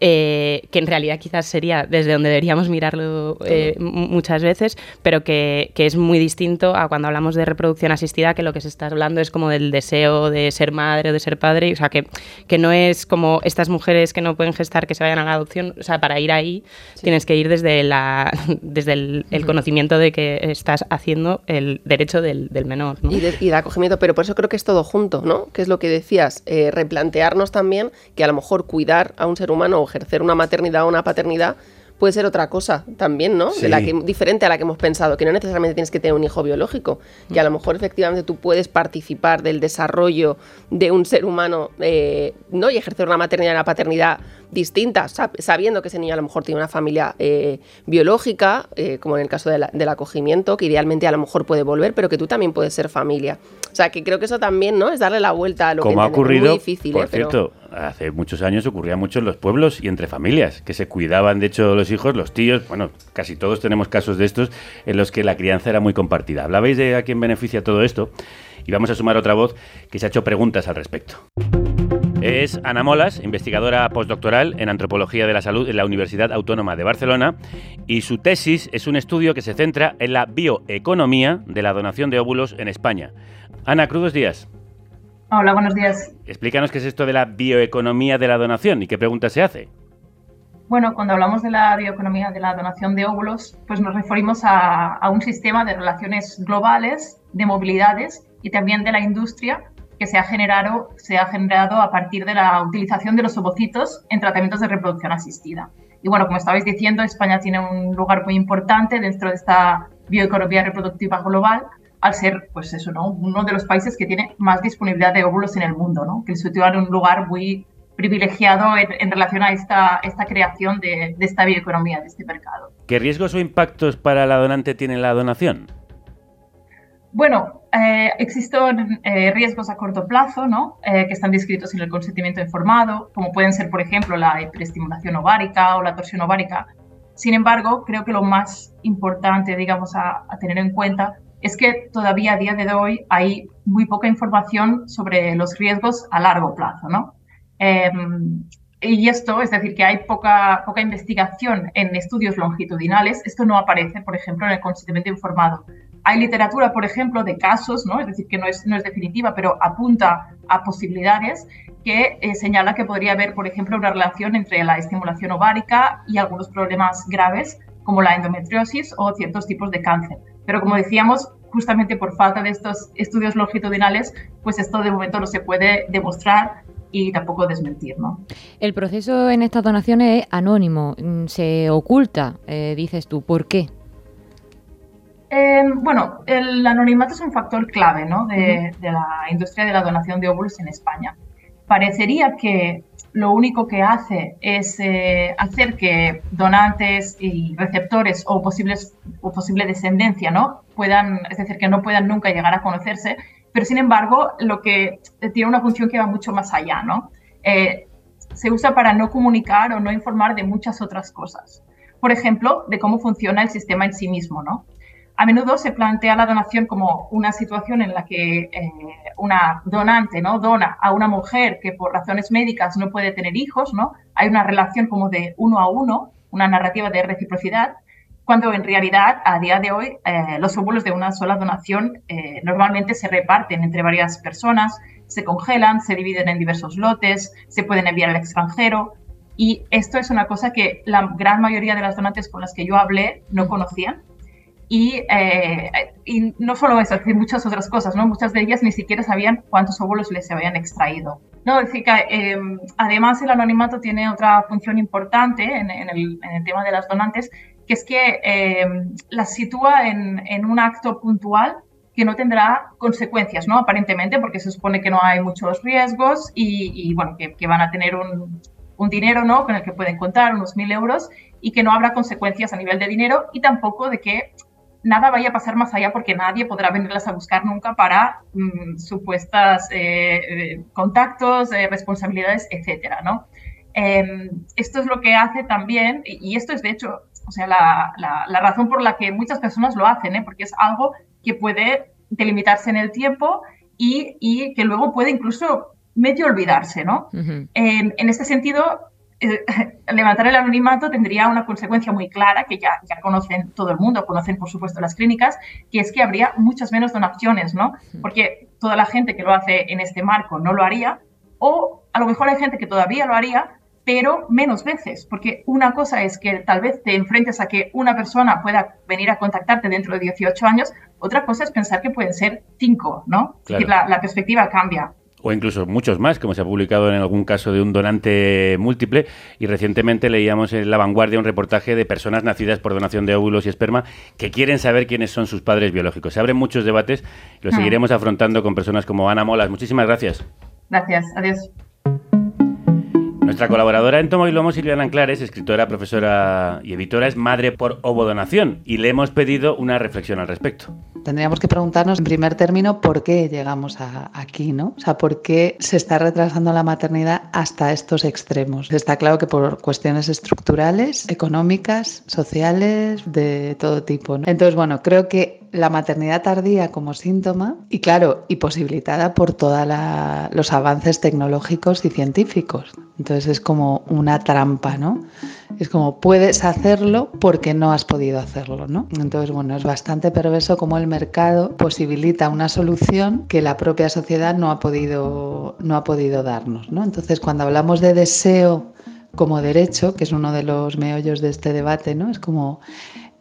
eh, que en realidad quizás sería desde donde deberíamos mirarlo eh, muchas veces, pero que, es muy distinto a cuando hablamos de reproducción asistida, que lo que se está hablando es como del deseo de ser madre o de ser padre, o sea, que, que no es como estas mujeres que no pueden gestar que se vayan a la adopción, o sea, para ir ahí tienes que ir desde, la, <laughs> desde el, conocimiento de que estás haciendo el derecho del, menor. Y, de, acogimiento, pero por eso creo que es todo junto, ¿no? Que es lo que decías, eh, replantearnos también que a lo mejor cuidar a un ser humano o ejercer una maternidad o una paternidad puede ser otra cosa también, ¿no? De la que, diferente a la que hemos pensado, que no necesariamente tienes que tener un hijo biológico, y a lo mejor efectivamente tú puedes participar del desarrollo de un ser humano, eh, ¿no? Y ejercer una maternidad y una paternidad distintas, sabiendo que ese niño a lo mejor tiene una familia eh, biológica, eh, como en el caso del acogimiento, que idealmente a lo mejor puede volver, pero que tú también puedes ser familia. O sea, que creo que eso también, ¿no? Es darle la vuelta a lo como que ha ocurrido, muy difícil. Por cierto, hace muchos años ocurría mucho en los pueblos y entre familias, que se cuidaban, de hecho, los hijos, los tíos, bueno, casi todos tenemos casos de estos en los que la crianza era muy compartida. Hablabais de a quién beneficia todo esto y vamos a sumar otra voz que se ha hecho preguntas al respecto. Es Ana Molas, investigadora postdoctoral en antropología de la salud en la Universidad Autónoma de Barcelona, y su tesis es un estudio que se centra en la bioeconomía de la donación de óvulos en España. Ana, crudos días. Hola, buenos días. Explícanos qué es esto de la bioeconomía de la donación y qué pregunta se hace. Bueno, cuando hablamos de la bioeconomía de la donación de óvulos, pues nos referimos a, a un sistema de relaciones globales, de movilidades y también de la industria que se ha, generado, se ha generado a partir de la utilización de los ovocitos en tratamientos de reproducción asistida. Y bueno, como estabais diciendo, España tiene un lugar muy importante dentro de esta bioeconomía reproductiva global, al ser, pues eso, ¿no? uno de los países que tiene más disponibilidad de óvulos en el mundo, ¿no? que sitúa en un lugar muy privilegiado en, relación a esta, esta creación de, de esta bioeconomía, de este mercado. ¿Qué riesgos o impactos para la donante tiene la donación? Bueno, eh, existen eh, riesgos a corto plazo, ¿no? Eh, que están descritos en el consentimiento informado, como pueden ser, por ejemplo, la hiperestimulación ovárica o la torsión ovárica. Sin embargo, creo que lo más importante, digamos, a, tener en cuenta es que todavía a día de hoy hay muy poca información sobre los riesgos a largo plazo, ¿no? Em, y esto, es decir, que hay poca, poca investigación en estudios longitudinales, esto no aparece, por ejemplo, en el consentimiento informado. Hay literatura, por ejemplo, de casos, ¿no? es decir, que no es, no es definitiva, pero apunta a posibilidades que eh, señala que podría haber, por ejemplo, una relación entre la estimulación ovárica y algunos problemas graves como la endometriosis o ciertos tipos de cáncer. Pero como decíamos, justamente por falta de estos estudios longitudinales, pues esto de momento no se puede demostrar y tampoco desmentir. ¿no? El proceso en estas donaciones es anónimo, mm, se oculta, eh, dices tú. ¿Por qué? Em, bueno, el anonimato es un factor clave ¿no? de, la industria de la donación de óvulos en España. Parecería que lo único que hace es eh, hacer que donantes y receptores o, posibles, o posible descendencia ¿no? puedan, es decir, que no puedan nunca llegar a conocerse, pero sin embargo, lo que tiene una función que va mucho más allá. ¿no? Eh, se usa para no comunicar o no informar de muchas otras cosas. Por ejemplo, de cómo funciona el sistema en sí mismo. ¿no? A menudo se plantea la donación como una situación en la que eh, una donante ¿no? dona a una mujer que por razones médicas no puede tener hijos, ¿no? Hay una relación como de uno a uno, una narrativa de reciprocidad, cuando en realidad a día de hoy eh, los óvulos de una sola donación eh, normalmente se reparten entre varias personas, se congelan, se dividen en diversos lotes, se pueden enviar al extranjero y esto es una cosa que la gran mayoría de las donantes con las que yo hablé no conocían. Y, eh, y no solo eso, hay muchas otras cosas, ¿no? Muchas de ellas ni siquiera sabían cuántos óvulos les habían extraído. No, es decir, que em, además el anonimato tiene otra función importante en, el, en, el, tema de las donantes, que es que eh, las sitúa en, en, un acto puntual que no tendrá consecuencias, ¿no? Aparentemente, porque se supone que no hay muchos riesgos y, y bueno, que, que, van a tener un, un, dinero, ¿no? Con el que pueden contar, unos mil euros, y que no habrá consecuencias a nivel de dinero y tampoco de que nada vaya a pasar más allá porque nadie podrá venirlas a buscar nunca para mmm, supuestas eh, eh, contactos, eh, responsabilidades, etcétera, ¿no? Eh, esto es lo que hace también, y, esto es de hecho o sea, la, la, la, razón por la que muchas personas lo hacen, ¿eh? porque es algo que puede delimitarse en el tiempo y, y que luego puede incluso medio olvidarse, ¿no? Uh -huh. en, en, este sentido, eh, <laughs> levantar el anonimato tendría una consecuencia muy clara que ya, ya conocen todo el mundo, conocen por supuesto las clínicas, que es que habría muchas menos donaciones, ¿no? Porque toda la gente que lo hace en este marco no lo haría, o a lo mejor hay gente que todavía lo haría, pero menos veces, porque una cosa es que tal vez te enfrentes a que una persona pueda venir a contactarte dentro de 18 años, otra cosa es pensar que pueden ser 5, ¿no? Claro. Es decir, la, la perspectiva cambia o incluso muchos más, como se ha publicado en algún caso de un donante múltiple. Y recientemente leíamos en La Vanguardia un reportaje de personas nacidas por donación de óvulos y esperma que quieren saber quiénes son sus padres biológicos. Se abren muchos debates y lo seguiremos afrontando con personas como Ana Molas. Muchísimas gracias. Gracias, adiós. Nuestra colaboradora en Tomo y Lomo, Silviana Anclares, escritora, profesora y editora, es madre por ovodonación y le hemos pedido una reflexión al respecto. Tendríamos que preguntarnos en primer término por qué llegamos a aquí, ¿no? O sea, por qué se está retrasando la maternidad hasta estos extremos. Está claro que por cuestiones estructurales, económicas, sociales, de todo tipo. ¿no? Entonces, bueno, creo que la maternidad tardía como síntoma y claro, y posibilitada por todos los avances tecnológicos y científicos. Entonces es como una trampa, ¿no? Es como puedes hacerlo porque no has podido hacerlo, ¿no? Entonces, bueno, es bastante perverso como el mercado posibilita una solución que la propia sociedad no ha podido, no ha podido darnos, ¿no? Entonces, cuando hablamos de deseo como derecho, que es uno de los meollos de este debate, ¿no? Es como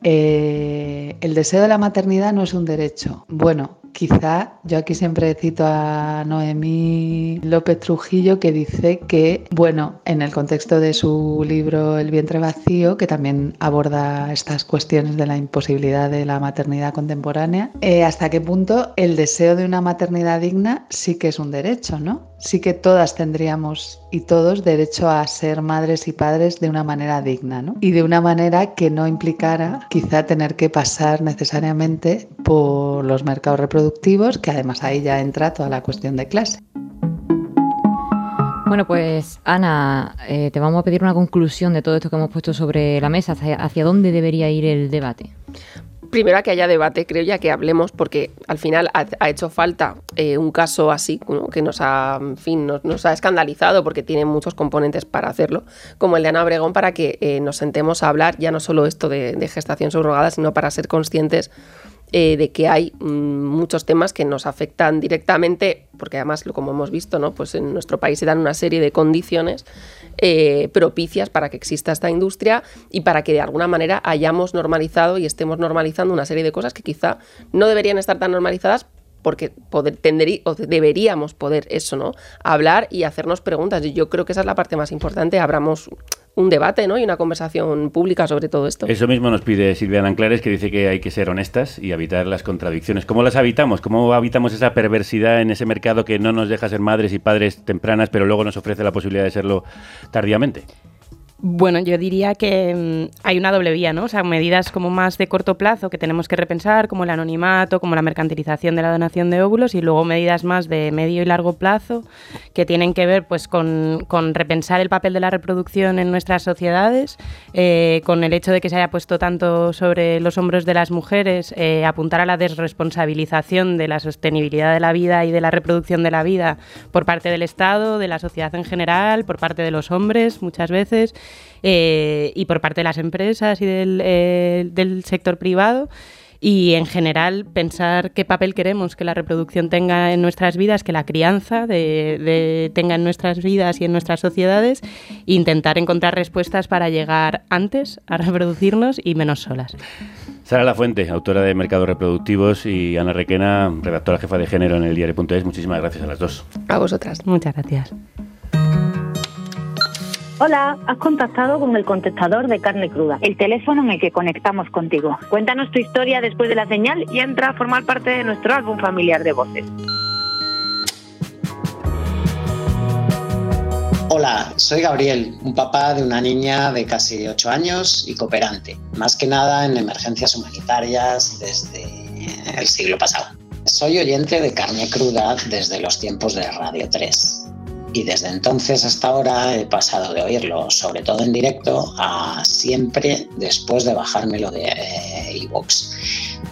eh, el deseo de la maternidad no es un derecho. Bueno, quizá yo aquí siempre cito a Noemí López Trujillo que dice que, bueno, en el contexto de su libro El vientre vacío, que también aborda estas cuestiones de la imposibilidad de la maternidad contemporánea, eh, hasta qué punto el deseo de una maternidad digna sí que es un derecho, ¿no? Sí que todas tendríamos y todos derecho a ser madres y padres de una manera digna, ¿no? Y de una manera que no implicara quizá tener que pasar necesariamente por los mercados reproductivos, que además ahí ya entra toda la cuestión de clase. Bueno, pues Ana, eh, te vamos a pedir una conclusión de todo esto que hemos puesto sobre la mesa. ¿Hacia, hacia dónde debería ir el debate? Primero a que haya debate, creo ya que hablemos, porque al final ha, hecho falta eh, un caso así, ¿no? que nos ha, en fin, nos, nos, ha escandalizado, porque tiene muchos componentes para hacerlo, como el de Ana Obregón, para que eh, nos sentemos a hablar ya no solo esto de, de gestación subrogada, sino para ser conscientes eh, de que hay mmm, muchos temas que nos afectan directamente, porque además, como hemos visto, ¿no? pues en nuestro país se dan una serie de condiciones eh, propicias para que exista esta industria y para que de alguna manera hayamos normalizado y estemos normalizando una serie de cosas que quizá no deberían estar tan normalizadas porque poder, o deberíamos poder eso, ¿no? Hablar y hacernos preguntas. Y yo creo que esa es la parte más importante. Abramos un debate ¿no? y una conversación pública sobre todo esto. Eso mismo nos pide Silvia Anclares, que dice que hay que ser honestas y evitar las contradicciones. ¿Cómo las habitamos? ¿Cómo habitamos esa perversidad en ese mercado que no nos deja ser madres y padres tempranas, pero luego nos ofrece la posibilidad de serlo tardíamente? Bueno, yo diría que mmm, hay una doble vía, ¿no? O sea, medidas como más de corto plazo que tenemos que repensar, como el anonimato, como la mercantilización de la donación de óvulos, y luego medidas más de medio y largo plazo que tienen que ver pues con, con repensar el papel de la reproducción en nuestras sociedades, eh, con el hecho de que se haya puesto tanto sobre los hombros de las mujeres, eh, apuntar a la desresponsabilización de la sostenibilidad de la vida y de la reproducción de la vida por parte del Estado, de la sociedad en general, por parte de los hombres muchas veces eh, y por parte de las empresas y del, eh, del sector privado y en general pensar qué papel queremos que la reproducción tenga en nuestras vidas, que la crianza de, de- tenga en nuestras vidas y en nuestras sociedades, e intentar encontrar respuestas para llegar antes a reproducirnos y menos solas. Sara La Fuente, autora de Mercados Reproductivos, y Ana Requena, redactora jefa de género en el diario.es. Muchísimas gracias a las dos. A vosotras. Muchas gracias. Hola, has contactado con el contestador de carne cruda, el teléfono en el que conectamos contigo. Cuéntanos tu historia después de la señal y entra a formar parte de nuestro álbum familiar de voces. Hola, soy Gabriel, un papá de una niña de casi 8 años y cooperante, más que nada en emergencias humanitarias desde el siglo pasado. Soy oyente de carne cruda desde los tiempos de Radio 3 y desde entonces hasta ahora he pasado de oírlo, sobre todo en directo, a siempre después de bajármelo de iVoox.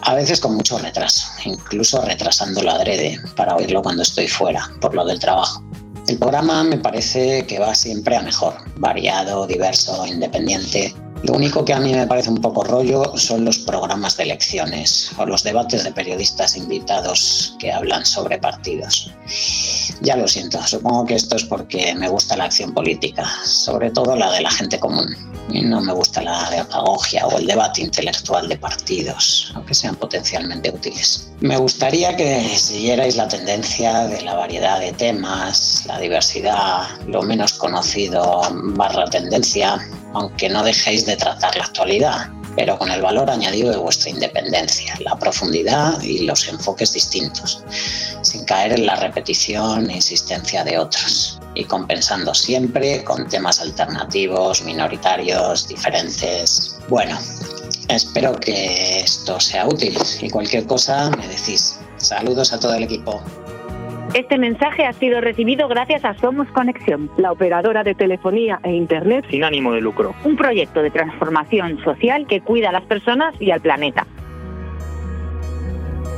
a veces con mucho retraso, incluso retrasándolo adrede para oírlo cuando estoy fuera, por lo del trabajo. El programa me parece que va siempre a mejor, variado, diverso, independiente. Lo único que a mí me parece un poco rollo son los programas de elecciones o los debates de periodistas invitados que hablan sobre partidos. Ya lo siento, supongo que esto es porque me gusta la acción política, sobre todo la de la gente común. Y no me gusta la demagogia o el debate intelectual de partidos, aunque sean potencialmente útiles. Me gustaría que siguierais la tendencia de la variedad de temas, la diversidad, lo menos conocido barra tendencia, aunque no dejéis de tratar la actualidad, pero con el valor añadido de vuestra independencia, la profundidad y los enfoques distintos, sin caer en la repetición e insistencia de otros, y compensando siempre con temas alternativos, minoritarios, diferentes. Bueno, espero que esto sea útil y cualquier cosa me decís. Saludos a todo el equipo. Este mensaje ha sido recibido gracias a Somos Conexión, la operadora de telefonía e Internet sin ánimo de lucro. un proyecto de transformación social que cuida a las personas y al planeta.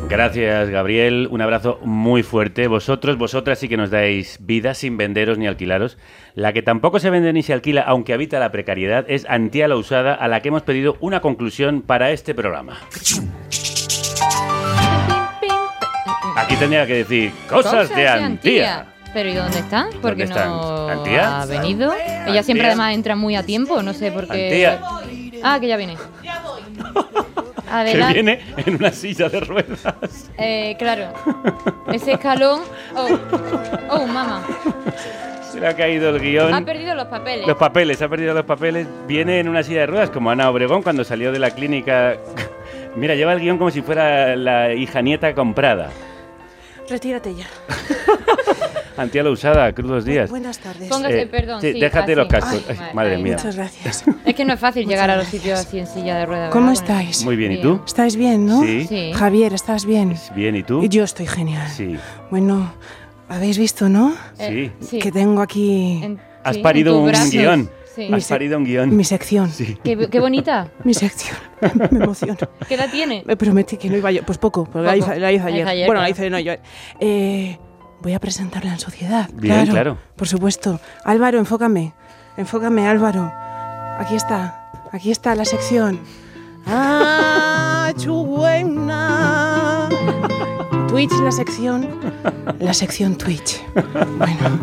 Gracias, Gabriel. Un abrazo muy fuerte. Vosotros, vosotras sí que nos dais vida sin venderos ni alquilaros. La que tampoco se vende ni se alquila, aunque habita la precariedad, es Antía la Usada, a la que hemos pedido una conclusión para este programa. Aquí tendría que decir cosas, de Antía. Pero ¿y dónde está? Porque ¿Dónde no? ¿Antía? ha venido. Ella siempre Antía. además entra muy a tiempo, no sé por qué. Antía. Ah, que ya viene. <laughs> Que Adelante. viene en una silla de ruedas. Eh, claro. Ese escalón. Oh, oh, mamá. Se le ha caído el guion. Ha perdido los papeles. Los papeles, ha perdido los papeles. Viene en una silla de ruedas como Ana Obregón cuando salió de la clínica. <laughs> Mira, lleva el guion como si fuera la hija nieta comprada. Retírate ya. <laughs> Antía la usada, crudos días. Buenas tardes. Póngase, Eh, perdón, sí, sí, déjate los cascos. Ay, madre ay, mía. Muchas gracias. <laughs> Es que no es fácil llegar a los sitios así en silla de ruedas. ¿Cómo ¿verdad? Estáis? Muy bien, ¿y tú? ¿Estáis bien, no? Sí. Sí. Javier, ¿estás bien? Bien, ¿y tú? Y Yo estoy genial. Sí. Bueno, habéis visto, ¿no? Eh, Sí. Que tengo aquí En- Has en parido tus un brazos. guion. Sí. Has parido un guion. mi sección. Sí. Qué, qué bonita. <laughs> Mi sección. Me emociono. <laughs> ¿Qué edad tiene? Me prometí que no iba yo. Pues poco, porque la Poco. hice, la hice La ayer. hizo ayer, bueno, la claro. hice no yo. Eh, voy a presentarla en sociedad. Bien, claro. Por supuesto. Álvaro, enfócame. Enfócame, Álvaro. Aquí está. Aquí está la sección. Ah, chubuena. Twitch, la sección. La sección Twitch. Bueno.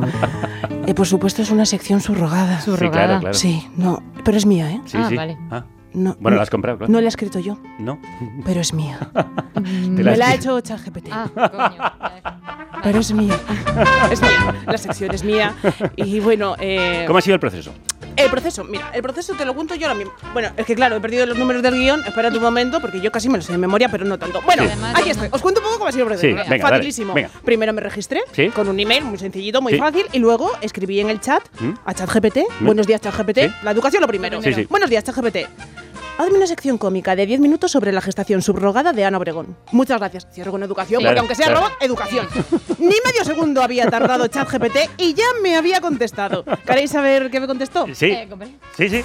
eh, por supuesto, es una sección subrogada. Sí, claro, claro. Sí, no. Pero es mía, ¿eh? Sí, Ah, sí. vale. Ah, No, Bueno, no- la has comprado, claro. No la he escrito yo, No. pero es mía. <laughs> Te Me la has la ha hecho ChatGPT. Ah, coño. Pero es mía. <laughs> Es mía. La sección es mía. Y bueno, eh, ¿Cómo ha sido el proceso? el proceso, mira, el proceso te lo cuento yo ahora mismo. Bueno, es que claro, he perdido los números del guion. Espera un momento, porque yo casi me lo sé de memoria, pero no tanto. Bueno, Sí. Aquí estoy. Os cuento un poco cómo ha sido el proceso. Sí, Venga, facilísimo. venga. Primero me registré Sí. con un email muy sencillito, muy fácil. Y luego escribí en el chat ¿Mm? a ChatGPT. ¿Mm? Buenos días, ChatGPT. La educación lo primero. Buenos días, ChatGPT. Hazme una sección cómica de 10 minutos sobre la gestación subrogada de Ana Obregón. Muchas gracias. Cierro con educación, Claro, porque aunque sea claro. robot, educación. Ni medio segundo había tardado ChatGPT y ya me había contestado. ¿Queréis saber qué me contestó? Sí. Eh. Sí, sí.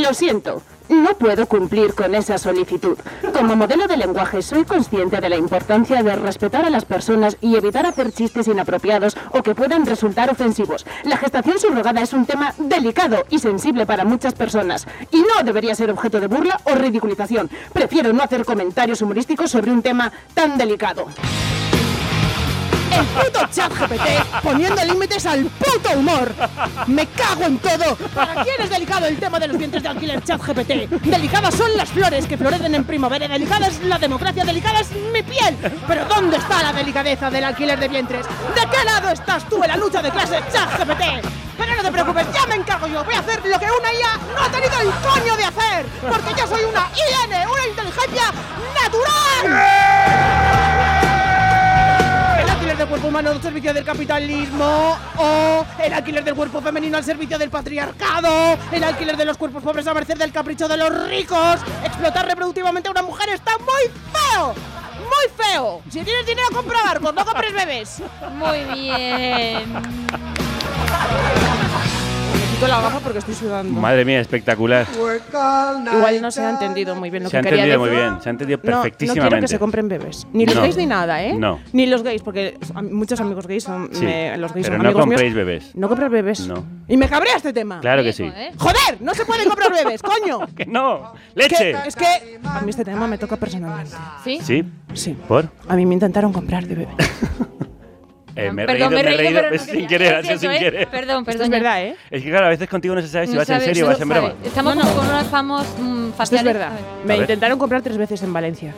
Lo siento. No puedo cumplir con esa solicitud. Como modelo de lenguaje soy consciente de la importancia de respetar a las personas y evitar hacer chistes inapropiados o que puedan resultar ofensivos. La gestación subrogada es un tema delicado y sensible para muchas personas y no debería ser objeto de burla o ridiculización. Prefiero no hacer comentarios humorísticos sobre un tema tan delicado. El puto chat GPT poniendo límites al puto humor. Me cago en todo. ¿Para quién es delicado el tema de los vientres de alquiler chat GPT? Delicadas son las flores que florecen en primavera. Delicada es la democracia. Delicada es mi piel. Pero ¿dónde está la delicadeza del alquiler de vientres? ¿De qué lado estás tú en la lucha de clases chat GPT? Pero no te preocupes, ya me encargo yo. Voy a hacer lo que una IA no ha tenido el coño de hacer. Porque yo soy una IN, humano al servicio del capitalismo o el alquiler del cuerpo femenino al servicio del patriarcado, el alquiler de los cuerpos pobres a merced del capricho de los ricos. Explotar reproductivamente a una mujer está muy feo. Muy feo. Si tienes dinero compra barcos, no compres bebés. Muy bien. Quito la gafa porque estoy sudando. Madre mía, espectacular. Igual no se ha entendido muy bien lo Se ha que quería entendido muy decir. bien, se ha entendido No, No perfectísimamente. quiero que se compren bebés. Ni los No. gays ni nada, ¿eh? No. Ni los gays, porque muchos amigos gays son. Sí, me- los gays pero son no amigos compréis míos. bebés. No comprar bebés. No. Y me cabrea este tema. Claro que sí. ¡Joder! ¡No se pueden comprar bebés, <laughs> coño! <laughs> ¡Que no! Es que- ¡Leche! Es que a mí este tema me toca personalmente. ¿Sí? ¿Sí? Sí. ¿Por? A mí me intentaron comprar de bebé. <laughs> Eh, me he Perdón, reído, me he me he reído, pero no sin querer, Es sin ¿eh? querer. Perdón, Esto perdón. es ya. verdad, ¿eh? Es que claro, a veces contigo no se sabe si No vas en sabe, serio o vas en broma. Estamos No, como con unos famos mm, Esto es verdad. Me intentaron comprar tres veces en Valencia.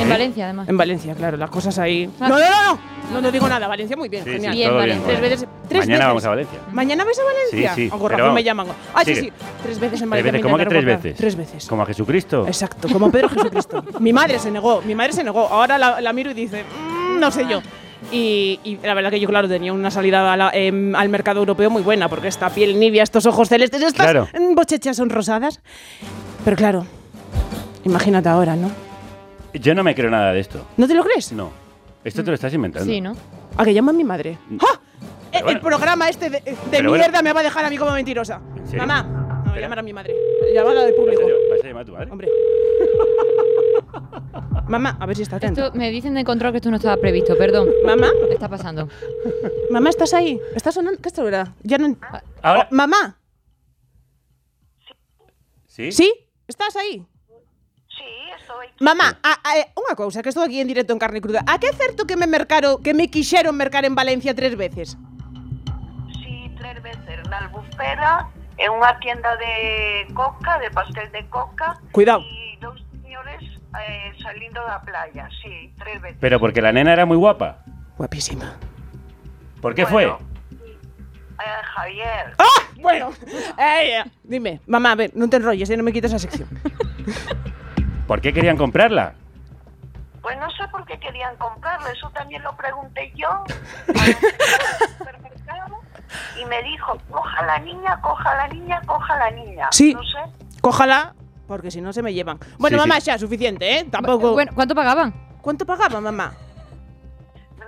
En Valencia, además. En Valencia, claro, las cosas ahí. Ah. No, no, no, no. No, no digo nada. Valencia muy bien, Sí, genial. sí, Bien, todo vale. bien. Tres veces. Tres Mañana veces. vamos a Valencia. ¿Mañana vais a Valencia? Sí, sí, O con razón me llaman. Ay, sí, Sigue. sí. Tres veces en Valencia. ¿Cómo que tres veces? Tres veces. Como a Jesucristo. Exacto, como Pedro Jesucristo. mi madre se negó, mi madre se negó. Ahora la, la miro y dice, "Mm, no sé yo. Y, y la verdad que yo, claro, tenía una salida a la- em, al mercado europeo muy buena, porque esta piel nibia, estos ojos celestes, estas Claro. mm, bochechas son rosadas. Pero claro, imagínate ahora, ¿no? Yo no me creo nada de esto. ¿No te lo crees? No. Esto te lo estás inventando. Sí, ¿no? ¿A que llama mi madre? ¡Ah! El- bueno. El programa este de, mierda bueno. me va a dejar a mí como mentirosa. serio? Mamá, me voy a llamar a mi madre. Llamada del público. ¿Vas a, vas a llamar a tu madre? Hombre. <laughs> Mamá, a ver si está atenta. Esto, me dicen de control que esto no estaba previsto, perdón. Mamá, ¿Qué está pasando? mamá, ¿estás ahí? ¿Estás sonando? ¿Qué es esto, verdad? Ya no. Ahora. Oh, mamá, ¿Sí? ¿sí? ¿Estás ahí? Sí, estoy. Mamá, a, a, unha cousa, que estou aquí en directo en carne cruda. A que é certo que me mercaron, que me quixeron mercar en Valencia tres veces? Sí, tres veces na albufera, en unha tienda de coca, de pastel de coca. Cuidado. E eh, salindo da playa, sí, tres veces. Pero porque la nena era muy guapa. Guapísima. ¿Por qué Bueno. fue? Eh, Javier, ¡Ah! Bueno, eh, eh, dime, mamá, a ver, non te enrolles, eh, non me quites a sección. <laughs> ¿Por qué querían comprarla? pues no sé por qué querían comprarlo, eso también lo pregunté yo supermercado y me dijo, coja la niña, coja la niña, coja la niña. Sí. No sé, Cójala, porque si no se me llevan. Bueno, Sí, mamá, sí. xa, suficiente, ¿eh? Tampoco. Bueno, ¿cuánto pagaban? ¿Cuánto pagaba, mamá?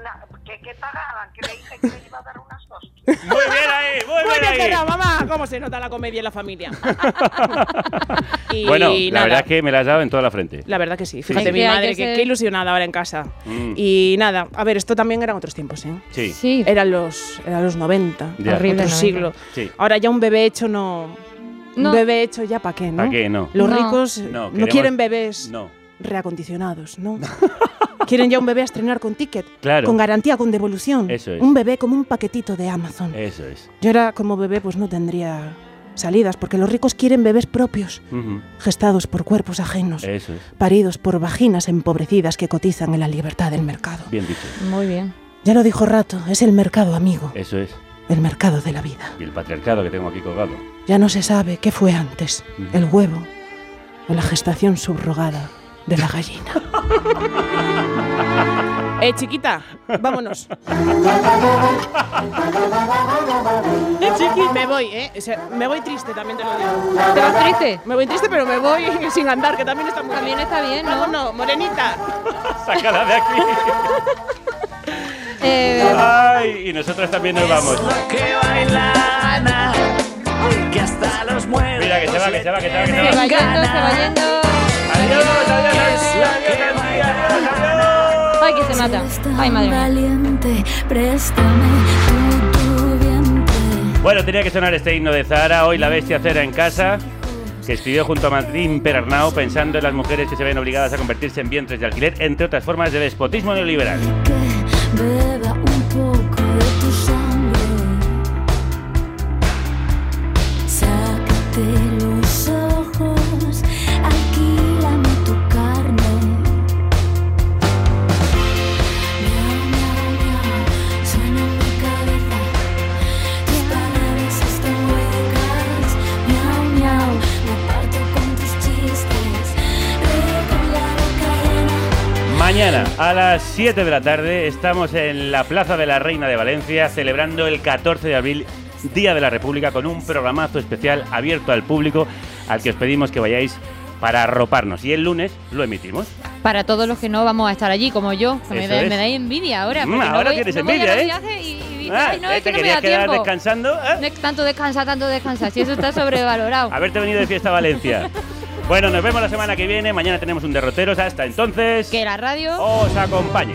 na- ¿qué, qué pagaban? Que le dije que le iba a dar unas hostias. Muy bien ahí, muy bien Bueno, ahí. mamá, ¿cómo se nota la comedia en la familia? <laughs> y Bueno, la nada, verdad es que me la has dado en toda la frente. La verdad que sí. Fíjate, Es mi que hay madre, que que, ser- qué ilusionada ahora en casa. Mm. Y nada, a ver, esto también eran otros tiempos, ¿eh? Sí. Sí. Eran los, eran los 90, Ya. Horrible, otro 90. siglo. Sí. Ahora ya un bebé hecho no... No. Un bebé hecho ya para qué, ¿no? ¿Para qué? No. Los No. ricos No, no, quieren bebés No. reacondicionados, ¿no? <laughs> quieren ya un bebé a estrenar con ticket, Claro. con garantía, con devolución. Eso es. Un bebé como un paquetito de Amazon. Eso es. Yo era como bebé, pues no tendría salidas, porque los ricos quieren bebés propios, gestados por cuerpos ajenos, Eso es. paridos por vaginas empobrecidas que cotizan en la libertad del mercado. Bien dicho. Muy bien. Ya lo dijo Rato, es el mercado amigo, Eso es. el mercado de la vida. Y el patriarcado que tengo aquí colgado. Ya no se sabe qué fue antes, el huevo o la gestación subrogada de la gallina. <laughs> eh, chiquita, vámonos. eh, chiqui, me voy, ¿eh? O sea, me voy triste, también te lo digo. ¿Te vas triste? Me voy triste, pero me voy <laughs> sin andar, que también está muy También bien. está bien, ¿no? Vámonos, morenita. <laughs> ¡Sácala de aquí! Eh, ¡Ay! Y nosotros también nos vamos. que baila Ana. Que hasta los muertos Mira, que se va, que se va, que se va, que se va. Se va yendo, se va yendo. Adiós, adiós. Ay, que se mata. Ay, madre mía. Bueno, tenía que sonar este himno de Zahara, hoy la bestia cera en casa, que escribió junto a Martín Perarnau pensando en las mujeres que se ven obligadas a convertirse en vientres de alquiler, entre otras formas de despotismo neoliberal. Mañana a las 7 de la tarde estamos en la Plaza de la Reina de Valencia celebrando el 14 de abril, Día de la República, con un programazo especial abierto al público al que os pedimos que vayáis para arroparnos. Y el lunes lo emitimos. Para todos los que no vamos a estar allí, como yo, que me, da- me dais envidia ahora. Mm, no ahora voy- tienes no voy a envidia, ¿eh? y- y Ah, "Ay, no, es ¿Te que no me querías da quedar tiempo. descansando? No es tanto descansar, tanto descansar. Si eso está <laughs> sobrevalorado. Haberte venido de fiesta a Valencia. <laughs> Bueno, nos vemos la semana que viene. Mañana tenemos un derroteros. Hasta entonces, Que la radio. os acompañe.